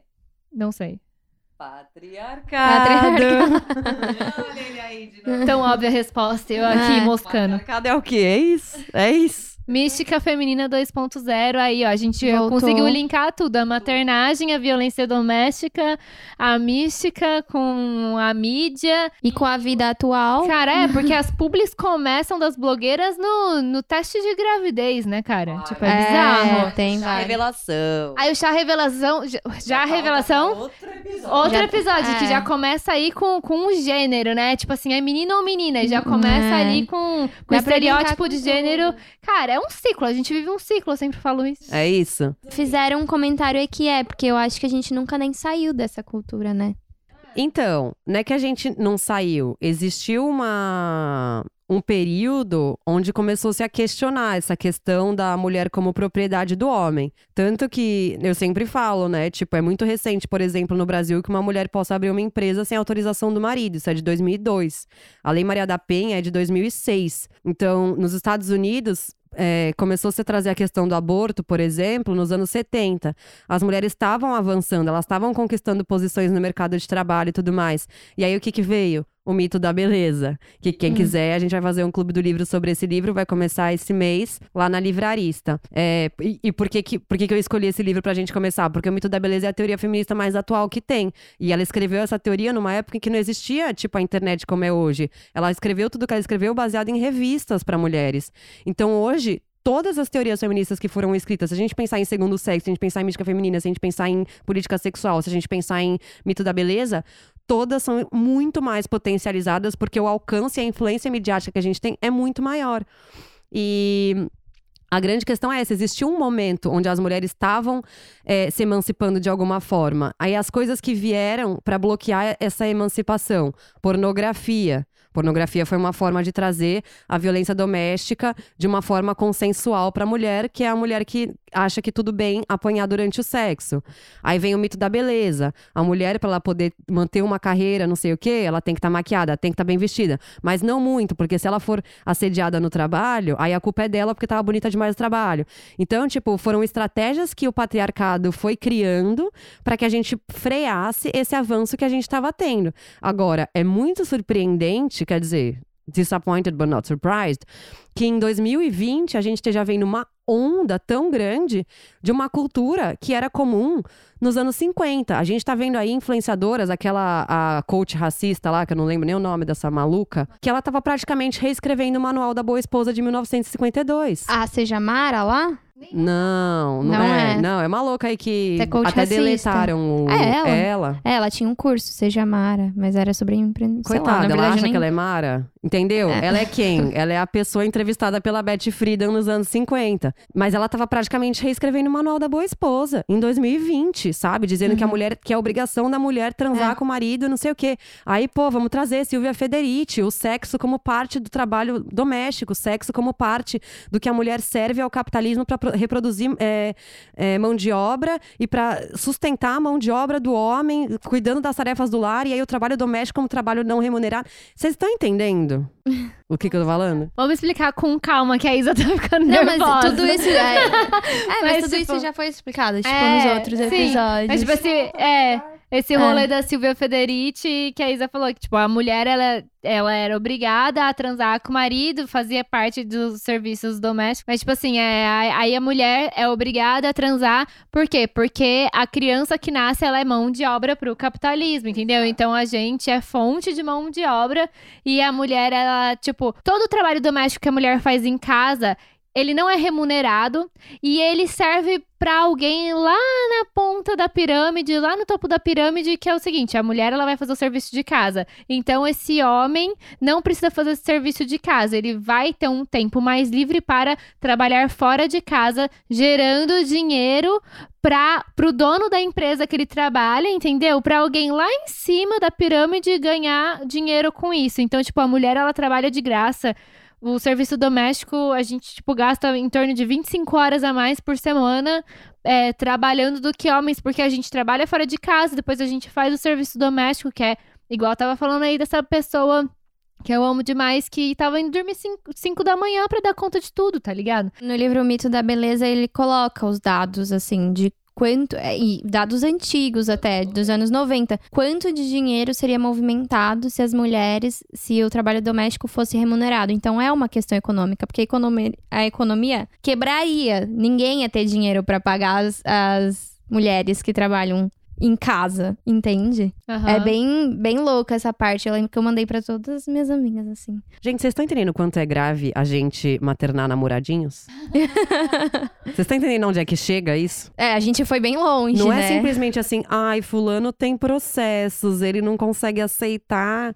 Não sei. Patriarcado. Olha ele aí de novo. Tão óbvia a resposta, eu aqui É. moscando. Patriarcado é o quê? É isso? É isso. Mística Feminina 2.0, aí, ó, a gente Voltou. conseguiu linkar tudo. A maternagem, a violência doméstica, a mística com a mídia. E com a vida atual, Cara, é, porque as publis começam das blogueiras no, no teste de gravidez, né, cara? tipo, é, bizarro. tem A vários. revelação. Aí o chá revelação, já, já a revelação, Outro episódio. outro Já- episódio, que é. já começa aí com, com o gênero, né? Tipo assim, é menino ou menina, e já começa É. ali com, com pra estereótipo de gênero. Cara, é um ciclo, a gente vive um ciclo, eu sempre falo isso. É isso. Fizeram um comentário aí que é, porque eu acho que a gente nunca nem saiu dessa cultura, né? Então, não é que a gente não saiu. Existiu uma um período onde começou-se a questionar essa questão da mulher como propriedade do homem. Tanto que eu sempre falo, né? Tipo, é muito recente, por exemplo, no Brasil, que uma mulher possa abrir uma empresa sem autorização do marido. Isso é de 2002. A Lei Maria da Penha é de 2006. Então, nos Estados Unidos. É, começou-se a trazer a questão do aborto, por exemplo, nos anos 70. As mulheres estavam avançando, elas estavam conquistando posições no mercado de trabalho e tudo mais. E aí o que que veio? O mito da beleza. Que quem quiser, a gente vai fazer um clube do livro sobre esse livro, vai começar esse mês lá na Livrarista. É, e e por, que, que, por que, que eu escolhi esse livro pra gente começar? Porque o mito da beleza é a teoria feminista mais atual que tem. E ela escreveu essa teoria numa época em que não existia, tipo, a internet como é hoje. Ela escreveu tudo que ela escreveu baseado em revistas pra mulheres. Então hoje, todas as teorias feministas que foram escritas, se a gente pensar em segundo sexo, se a gente pensar em mística feminina, se a gente pensar em política sexual, se a gente pensar em mito da beleza, todas são muito mais potencializadas porque o alcance e a influência midiática que a gente tem é muito maior. E a grande questão é essa: existiu um momento onde as mulheres estavam é, se emancipando de alguma forma. Aí as coisas que vieram para bloquear essa emancipação, pornografia. Pornografia foi uma forma de trazer a violência doméstica de uma forma consensual para a mulher, que é a mulher que acha que tudo bem apanhar durante o sexo. Aí vem o mito da beleza. A mulher, para ela poder manter uma carreira, não sei o quê, ela tem que estar tá maquiada, tem que estar tá bem vestida. Mas não muito, porque se ela for assediada no trabalho, aí a culpa é dela porque estava bonita demais no trabalho. Então, tipo, foram estratégias que o patriarcado foi criando para que a gente freasse esse avanço que a gente estava tendo. Agora, é muito surpreendente quer dizer, disappointed but not surprised, que em 2020 a gente esteja vendo uma onda tão grande de uma cultura que era comum nos anos 50. A gente tá vendo aí influenciadoras, aquela a coach racista lá, que eu não lembro nem o nome dessa maluca, que ela tava praticamente reescrevendo o manual da boa esposa de 1952. Ah, seja Mara lá? Não, não, Não é. é. Não, é uma louca aí que É até racista. deletaram o, É ela. ela. É, ela tinha um curso, seja Mara, mas era sobre empreendimento. Coitada, lá, ela verdade, acha nem... que ela é Mara, entendeu? É. Ela é quem? ela é a pessoa entrevistada pela Betty Friedan nos anos 50. Mas ela tava praticamente reescrevendo o Manual da Boa Esposa, em 2020, sabe? Dizendo que a mulher, que é obrigação da mulher transar Uhum. É. com o marido, não sei o quê. Aí, pô, vamos trazer Silvia Federici, o sexo como parte do trabalho doméstico, o sexo como parte do que a mulher serve ao capitalismo para reproduzir é, é, mão de obra e para sustentar a mão de obra do homem, cuidando das tarefas do lar, e aí o trabalho doméstico como trabalho não remunerado. Vocês estão entendendo o que, que eu tô falando? Vamos explicar com calma que a Isa tá ficando Não, nervosa. mas tudo isso. É, é mas, Mas, tudo tipo, isso já foi explicado, tipo, é, nos outros sim. episódios. Mas, tipo assim, é. Esse rolê da Silvia Federici, que a Isa falou que, tipo, a mulher, ela, ela era obrigada a transar com o marido, fazia parte dos serviços domésticos. Mas, tipo assim, é, aí a mulher é obrigada a transar. Por quê? Porque a criança que nasce, ela é mão de obra pro capitalismo, entendeu? Então, a gente é fonte de mão de obra. E a mulher, ela, tipo, todo o trabalho doméstico que a mulher faz em casa, ele não é remunerado e ele serve pra alguém lá na ponta da pirâmide, lá no topo da pirâmide, que é o seguinte, a mulher ela vai fazer o serviço de casa. Então esse homem não precisa fazer esse serviço de casa, ele vai ter um tempo mais livre para trabalhar fora de casa, gerando dinheiro para pro dono da empresa que ele trabalha, entendeu? Para alguém lá em cima da pirâmide ganhar dinheiro com isso. Então, tipo, a mulher ela trabalha de graça. O serviço doméstico, a gente, tipo, gasta em torno de 25 horas a mais por semana é, trabalhando do que homens, porque a gente trabalha fora de casa, depois a gente faz o serviço doméstico, que é igual eu tava falando aí dessa pessoa que eu amo demais, que tava indo dormir 5 da manhã pra dar conta de tudo, tá ligado? No livro O Mito da Beleza, ele coloca os dados, assim, de quanto. é, E dados antigos até, dos anos 90. Quanto de dinheiro seria movimentado se as mulheres, se o trabalho doméstico fosse remunerado. Então é uma questão econômica, porque a economia, a economia quebraria. Ninguém ia ter dinheiro para pagar as, as mulheres que trabalham em casa, entende? Aham. É bem, bem louca essa parte. Eu lembro que eu mandei para todas as minhas amigas, assim. Gente, vocês estão entendendo quanto é grave a gente maternar namoradinhos? Vocês estão entendendo onde é que chega isso? É, a gente foi bem longe, Não né? é simplesmente assim, ai, fulano tem processos, ele não consegue aceitar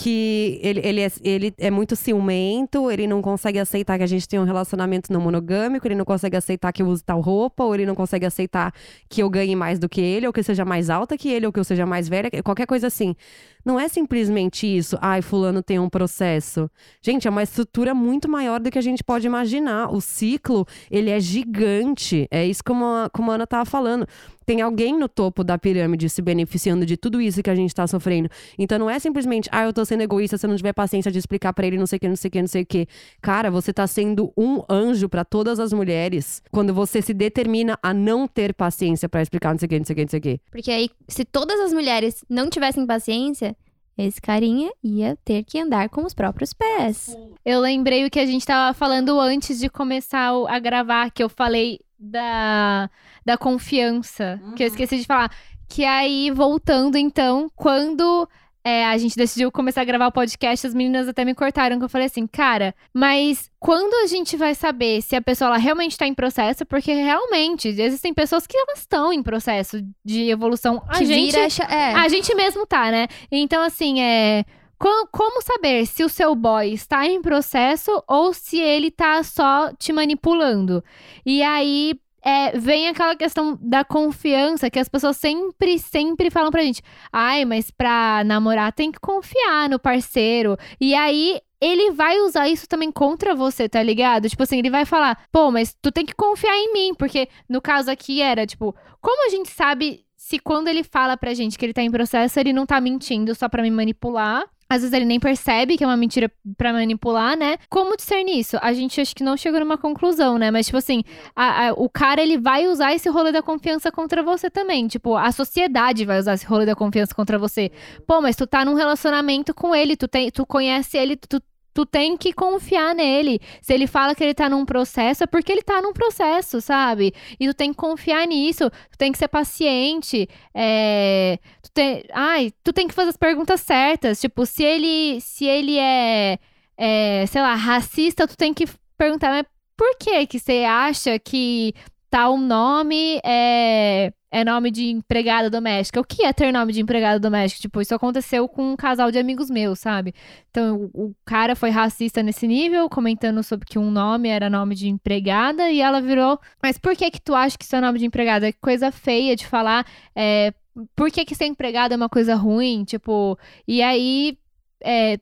que ele, ele, é, ele é muito ciumento, ele não consegue aceitar que a gente tem um relacionamento não monogâmico, ele não consegue aceitar que eu use tal roupa, ou ele não consegue aceitar que eu ganhe mais do que ele, ou que eu seja mais alta que ele, ou que eu seja mais velha, qualquer coisa assim. Não é simplesmente isso, ai, fulano tem um processo. Gente, é uma estrutura muito maior do que a gente pode imaginar. O ciclo, ele é gigante. É isso como a, como a Ana tava falando. Tem alguém no topo da pirâmide se beneficiando de tudo isso que a gente tá sofrendo. Então não é simplesmente, ah, eu tô sendo egoísta se eu não tiver paciência de explicar pra ele não sei o que, não sei o que, não sei o que. Cara, você tá sendo um anjo pra todas as mulheres quando você se determina a não ter paciência pra explicar não sei o que, não sei o que, não sei o que. Porque aí, se todas as mulheres não tivessem paciência, esse carinha ia ter que andar com os próprios pés. Eu lembrei o que a gente tava falando antes de começar a gravar, que eu falei da, da confiança, que eu esqueci de falar. Que aí, voltando então, quando é, a gente decidiu começar a gravar o podcast, as meninas até me cortaram, que eu falei assim, cara, mas quando a gente vai saber se a pessoa realmente tá em processo? Porque realmente, existem pessoas que elas estão em processo de evolução. A que gente, vira, é. a gente mesmo tá, né? Então, assim, é. co- Como saber se o seu boy está em processo ou se ele tá só te manipulando? E aí é, vem aquela questão da confiança que as pessoas sempre, sempre falam pra gente. Ai, mas pra namorar tem que confiar no parceiro. E aí. Ele vai usar isso também contra você, tá ligado? Tipo assim, ele vai falar, pô, mas tu tem que confiar em mim. Porque no caso aqui era, tipo, como a gente sabe se quando ele fala pra gente que ele tá em processo, ele não tá mentindo só pra me manipular? Às vezes ele nem percebe que é uma mentira pra manipular, né? Como discernir isso? A gente acho que não chegou numa conclusão, né? Mas, tipo assim, a- a- o cara ele vai usar esse rolê da confiança contra você também. Tipo, a sociedade vai usar esse rolê da confiança contra você. Pô, mas tu tá num relacionamento com ele, tu, tem, tu conhece ele, tu, tu tem que confiar nele. Se ele fala que ele tá num processo, é porque ele tá num processo, sabe? E tu tem que confiar nisso, tu tem que ser paciente. É, tu tem, ai, tu tem que fazer as perguntas certas. Tipo, se ele, se ele é, é, sei lá, racista, tu tem que perguntar, mas por que que você acha que tal nome é, é nome de empregada doméstica? O que é ter nome de empregada doméstica? Tipo, isso aconteceu com um casal de amigos meus, sabe? Então, o, o cara foi racista nesse nível, comentando sobre que um nome era nome de empregada, e ela virou, mas por que que tu acha que isso é nome de empregada? Que coisa feia de falar, é, por que que ser empregada é uma coisa ruim? Tipo, e aí, é,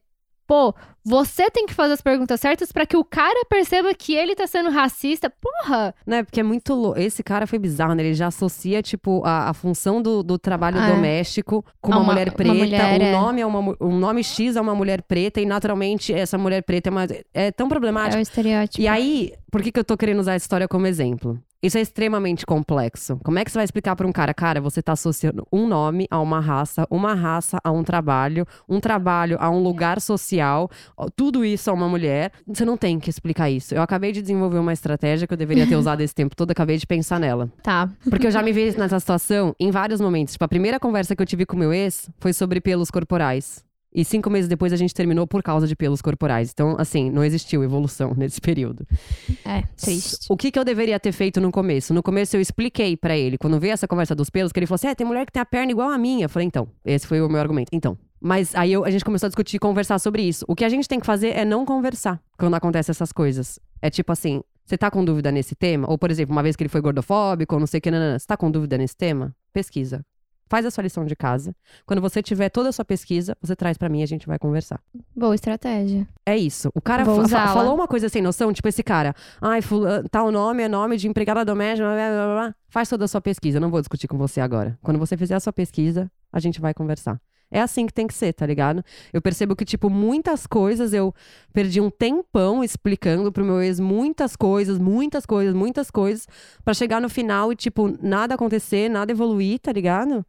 pô, você tem que fazer as perguntas certas pra que o cara perceba que ele tá sendo racista. Porra! Né, porque é muito louco. Esse cara foi bizarro, né? Ele já associa, tipo, a, a função do, do trabalho Ah, é. doméstico com uma, uma- mulher uma preta. mulher, o é. nome é uma mu- um nome X é uma mulher preta, e naturalmente essa mulher preta é, uma, é tão É problemática. o estereótipo. E aí, por que, que eu tô querendo usar essa história como exemplo? Isso é extremamente complexo. Como é que você vai explicar pra um cara, cara, você tá associando um nome a uma raça, uma raça a um trabalho, um trabalho a um lugar social, tudo isso a uma mulher? Você não tem que explicar isso. Eu acabei de desenvolver uma estratégia que eu deveria ter usado esse tempo todo, acabei de pensar nela. Tá. Porque eu já me vi nessa situação em vários momentos. Tipo, a primeira conversa que eu tive com meu ex foi sobre pelos corporais. E cinco meses depois a gente terminou por causa de pelos corporais. Então, assim, não existiu evolução nesse período. É, triste. O que, que eu deveria ter feito no começo? No começo eu expliquei pra ele, quando veio essa conversa dos pelos, que ele falou assim: é, tem mulher que tem a perna igual a minha. Eu falei, então, esse foi o meu argumento. Então. Mas aí eu- a gente começou a discutir e conversar sobre isso. O que a gente tem que fazer é não conversar quando acontecem essas coisas. É tipo assim. Você tá com dúvida nesse tema? Ou, por exemplo, uma vez que ele foi gordofóbico, ou não sei o que, nanana, você tá com dúvida nesse tema? Pesquisa. Faz a sua lição de casa. Quando você tiver toda a sua pesquisa, você traz pra mim e a gente vai conversar. Boa estratégia. É isso. O cara fa- fa- falou uma coisa sem noção, tipo esse cara. Ai, tal nome é nome de empregada doméstica. Blá, blá, blá. Faz toda a sua pesquisa. Eu não vou discutir com você agora. Quando você fizer a sua pesquisa, a gente vai conversar. É assim que tem que ser, tá ligado? Eu percebo que, tipo, muitas coisas eu perdi um tempão explicando pro meu ex muitas coisas, muitas coisas, muitas coisas, pra chegar no final e, tipo, nada acontecer, nada evoluir, tá ligado?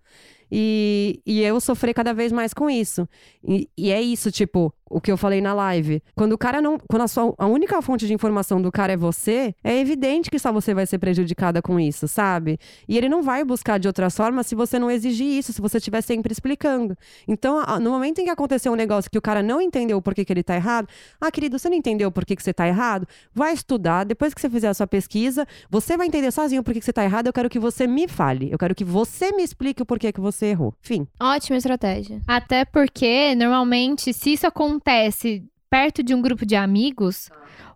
E, e eu sofrer cada vez mais com isso. E, e é isso, tipo, o que eu falei na live. Quando o cara não. Quando a, sua, a única fonte de informação do cara é você, é evidente que só você vai ser prejudicada com isso, sabe? E ele não vai buscar de outras formas se você não exigir isso, se você estiver sempre explicando. Então, no momento em que aconteceu um negócio que o cara não entendeu por que, que ele tá errado, ah, querido, você não entendeu por que, que você tá errado? Vai estudar, depois que você fizer a sua pesquisa, você vai entender sozinho por que, que você tá errado. Eu quero que você me fale. Eu quero que você me explique o porquê que você errou. Fim. Ótima estratégia. Até porque, normalmente, se isso acontece perto de um grupo de amigos,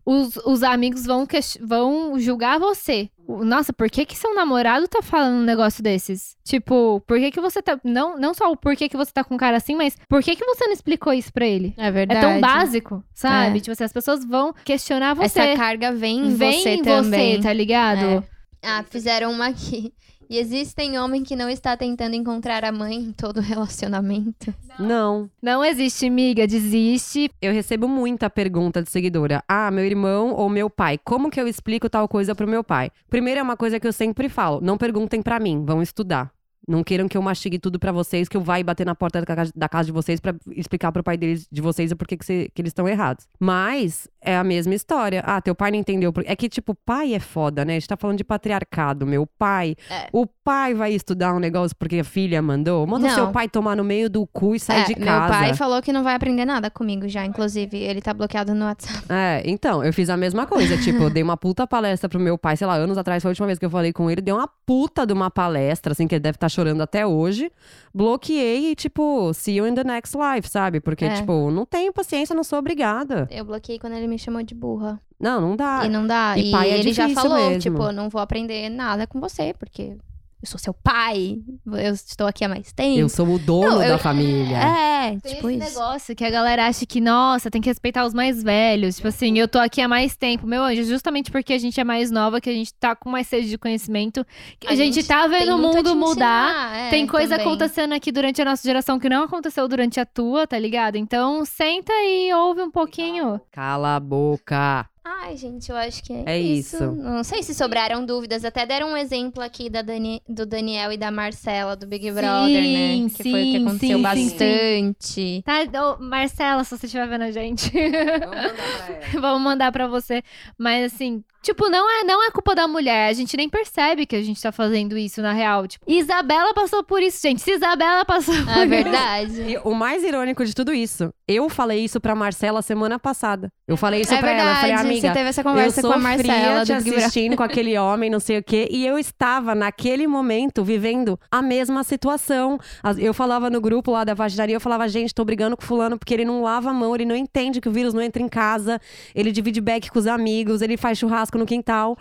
os, os amigos vão, vão julgar você. O- Nossa, por que que seu namorado tá falando um negócio desses? Tipo, por que que você tá... Não, não só o porquê que você tá com um cara assim, mas por que que você não explicou isso pra ele? É É verdade. tão básico, sabe? É. Tipo assim, as pessoas vão questionar você. Essa carga vem em Vem você em também. você, tá ligado? É. Ah, fizeram uma aqui. E existem homem que não está tentando encontrar a mãe em todo relacionamento. Não. Não existe, miga, desiste. Eu recebo muita pergunta de seguidora. Ah, meu irmão ou meu pai, como que eu explico tal coisa pro meu pai? Primeiro é uma coisa que eu sempre falo, não perguntem pra mim, vão estudar. Não queiram que eu mastigue tudo pra vocês, que eu vá e bater na porta da casa, de vocês pra explicar pro pai deles, de vocês o porquê que, cê- que eles estão errados. Mas é a mesma história. Ah, teu pai não entendeu. É que, tipo, pai é foda, né? A gente tá falando de patriarcado. Meu pai. É. O pai vai estudar um negócio porque a filha mandou. Manda Não. seu pai tomar no meio do cu e sair É, de meu casa. pai falou que não vai aprender nada comigo já, inclusive. Ele tá bloqueado no WhatsApp. É, então, eu fiz a mesma coisa. tipo, eu dei uma puta palestra pro meu pai, sei lá, anos atrás, foi a última vez que eu falei com ele. Dei uma puta de uma palestra, assim, que ele deve estar chorando até hoje. Bloqueei e, tipo, see you in the next life, sabe? Porque, É. tipo, não tenho paciência, não sou obrigada. Eu bloqueei quando ele me chamou de burra. Não, não dá. e não dá. e E, pai é ele já falou, mesmo. tipo, não vou aprender nada com você, porque eu sou seu pai, eu estou aqui há mais tempo. Eu sou o dono Não, da eu- família. É, Tem tipo esse isso. negócio que a galera acha que, nossa, tem que respeitar os mais velhos. Tipo assim, eu tô aqui há mais tempo. Meu anjo, justamente porque a gente é mais nova, que a gente tá com mais sede de conhecimento, que a, gente, tá tem vendo o a mundo te mudar. ensinar, é, Tem coisa também. acontecendo aqui durante a nossa geração que não aconteceu durante a tua, tá ligado? Então, senta e ouve um pouquinho. Cala a boca. Ai, gente, eu acho que é, É isso. Não sei se sobraram dúvidas. Até deram um exemplo aqui da Dani- do Daniel e da Marcela, do Big Brother, né? Que foi o que sim, aconteceu sim, sim, bastante. Tá, ô, Marcela, se você estiver vendo a gente, Vamos mandar pra ela. vamos mandar pra você. Mas assim, tipo, não é, não é culpa da mulher. A gente nem percebe que a gente tá fazendo isso na real. Tipo, Isabela passou por isso, gente. Se Isabela passou por É isso. verdade. E o mais irônico de tudo isso, eu falei isso pra Marcela semana passada. Eu falei isso é pra ela. Eu falei, verdade, amiga, você teve essa conversa eu com a Marcela te assistindo com aquele homem, não sei o quê. E eu estava, naquele momento, vivendo a mesma situação. Eu falava no grupo lá da vaginaria, eu falava, gente, tô brigando com fulano porque ele não lava a mão, ele não entende que o vírus não entra em casa, ele divide back com os amigos, ele faz churrasco no quintal.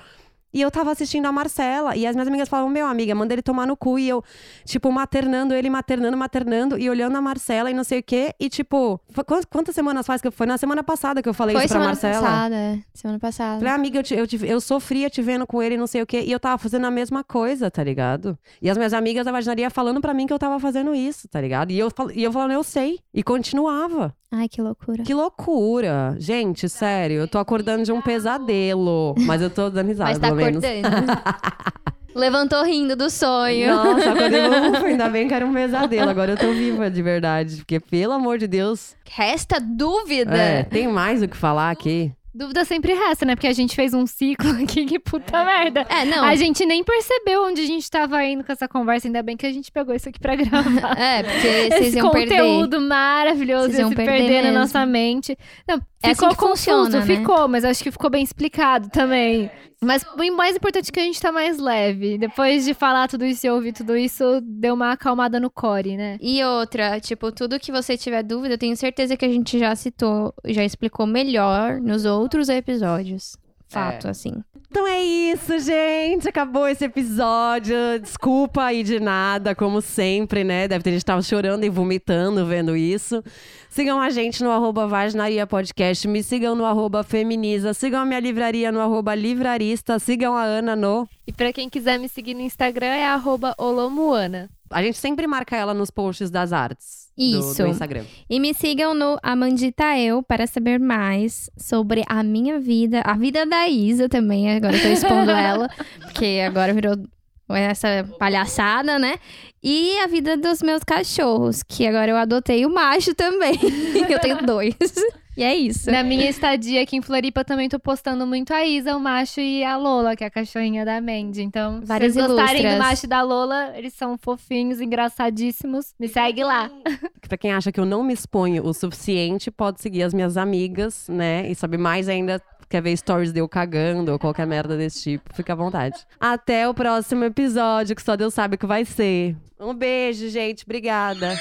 E eu tava assistindo a Marcela, e as minhas amigas falavam, meu amiga, manda ele tomar no cu. E eu, tipo, maternando ele, maternando, maternando, e olhando a Marcela e não sei o quê. E, tipo, quantas semanas faz que eu... Foi na semana passada que eu falei Foi isso pra semana Marcela. passada. é. Semana passada. Falei, amiga, eu, te- eu, te- eu sofria te vendo com ele, não sei o quê. E eu tava fazendo a mesma coisa, tá ligado? E as minhas amigas da vaginaria falando pra mim que eu tava fazendo isso, tá ligado? E eu, e eu falando, eu sei. E continuava. Ai, que loucura. Que loucura. Gente, sério, eu tô acordando de um pesadelo. Mas eu tô dando risada, Mas tá pelo menos. Levantou rindo do sonho. Nossa, acordei, ufa, ainda bem que era um pesadelo. Agora eu tô viva de verdade. Porque, pelo amor de Deus. Resta dúvida. É, tem mais o que falar aqui. Dúvida sempre resta, né? Porque a gente fez um ciclo aqui, que puta merda. É, não. A gente nem percebeu onde a gente tava indo com essa conversa. Ainda bem que a gente pegou isso aqui pra gravar. É, porque vocês Esse iam perder. conteúdo maravilhoso Vocês ia iam se perder perder, na nossa mente. Não, É ficou assim que confuso, funciona, né? ficou, mas acho que ficou bem explicado também. Mas o mais importante é que a gente tá mais leve. Depois de falar tudo isso e ouvir tudo isso, deu uma acalmada no core, né? E outra, tipo, tudo que você tiver dúvida, eu tenho certeza que a gente já citou, já explicou melhor nos outros episódios. Fato, assim. Então é isso, gente. Acabou esse episódio. Desculpa aí de nada, como sempre, né? Deve ter gente tava chorando e vomitando vendo isso. Sigam a gente no arroba Vaginaria Podcast. Me sigam no arroba Feminiza. Sigam a minha livraria no arroba Livrarista. Sigam a Ana no... E pra quem quiser me seguir no Instagram é arroba olomuana. A gente sempre marca ela nos posts das artes. Do- Isso. Do, Instagram. E me sigam no Amandita Eu para saber mais sobre a minha vida, a vida da Isa também. Agora eu tô expondo ela, porque agora virou essa palhaçada, né? E a vida dos meus cachorros, que agora eu adotei o macho também. eu tenho dois. E é isso. Na minha estadia aqui em Floripa também tô postando muito a Isa, o macho, e a Lola, que é a cachorrinha da Mandy. Então, Várias se vocês gostarem ilustras. do macho e da Lola, eles são fofinhos, engraçadíssimos. Me segue lá. Pra quem acha que eu não me exponho o suficiente, pode seguir as minhas amigas, né? E saber mais ainda, quer ver stories de eu cagando ou qualquer merda desse tipo, fica à vontade. Até o próximo episódio, que só Deus sabe o que vai ser. Um beijo, gente. Obrigada.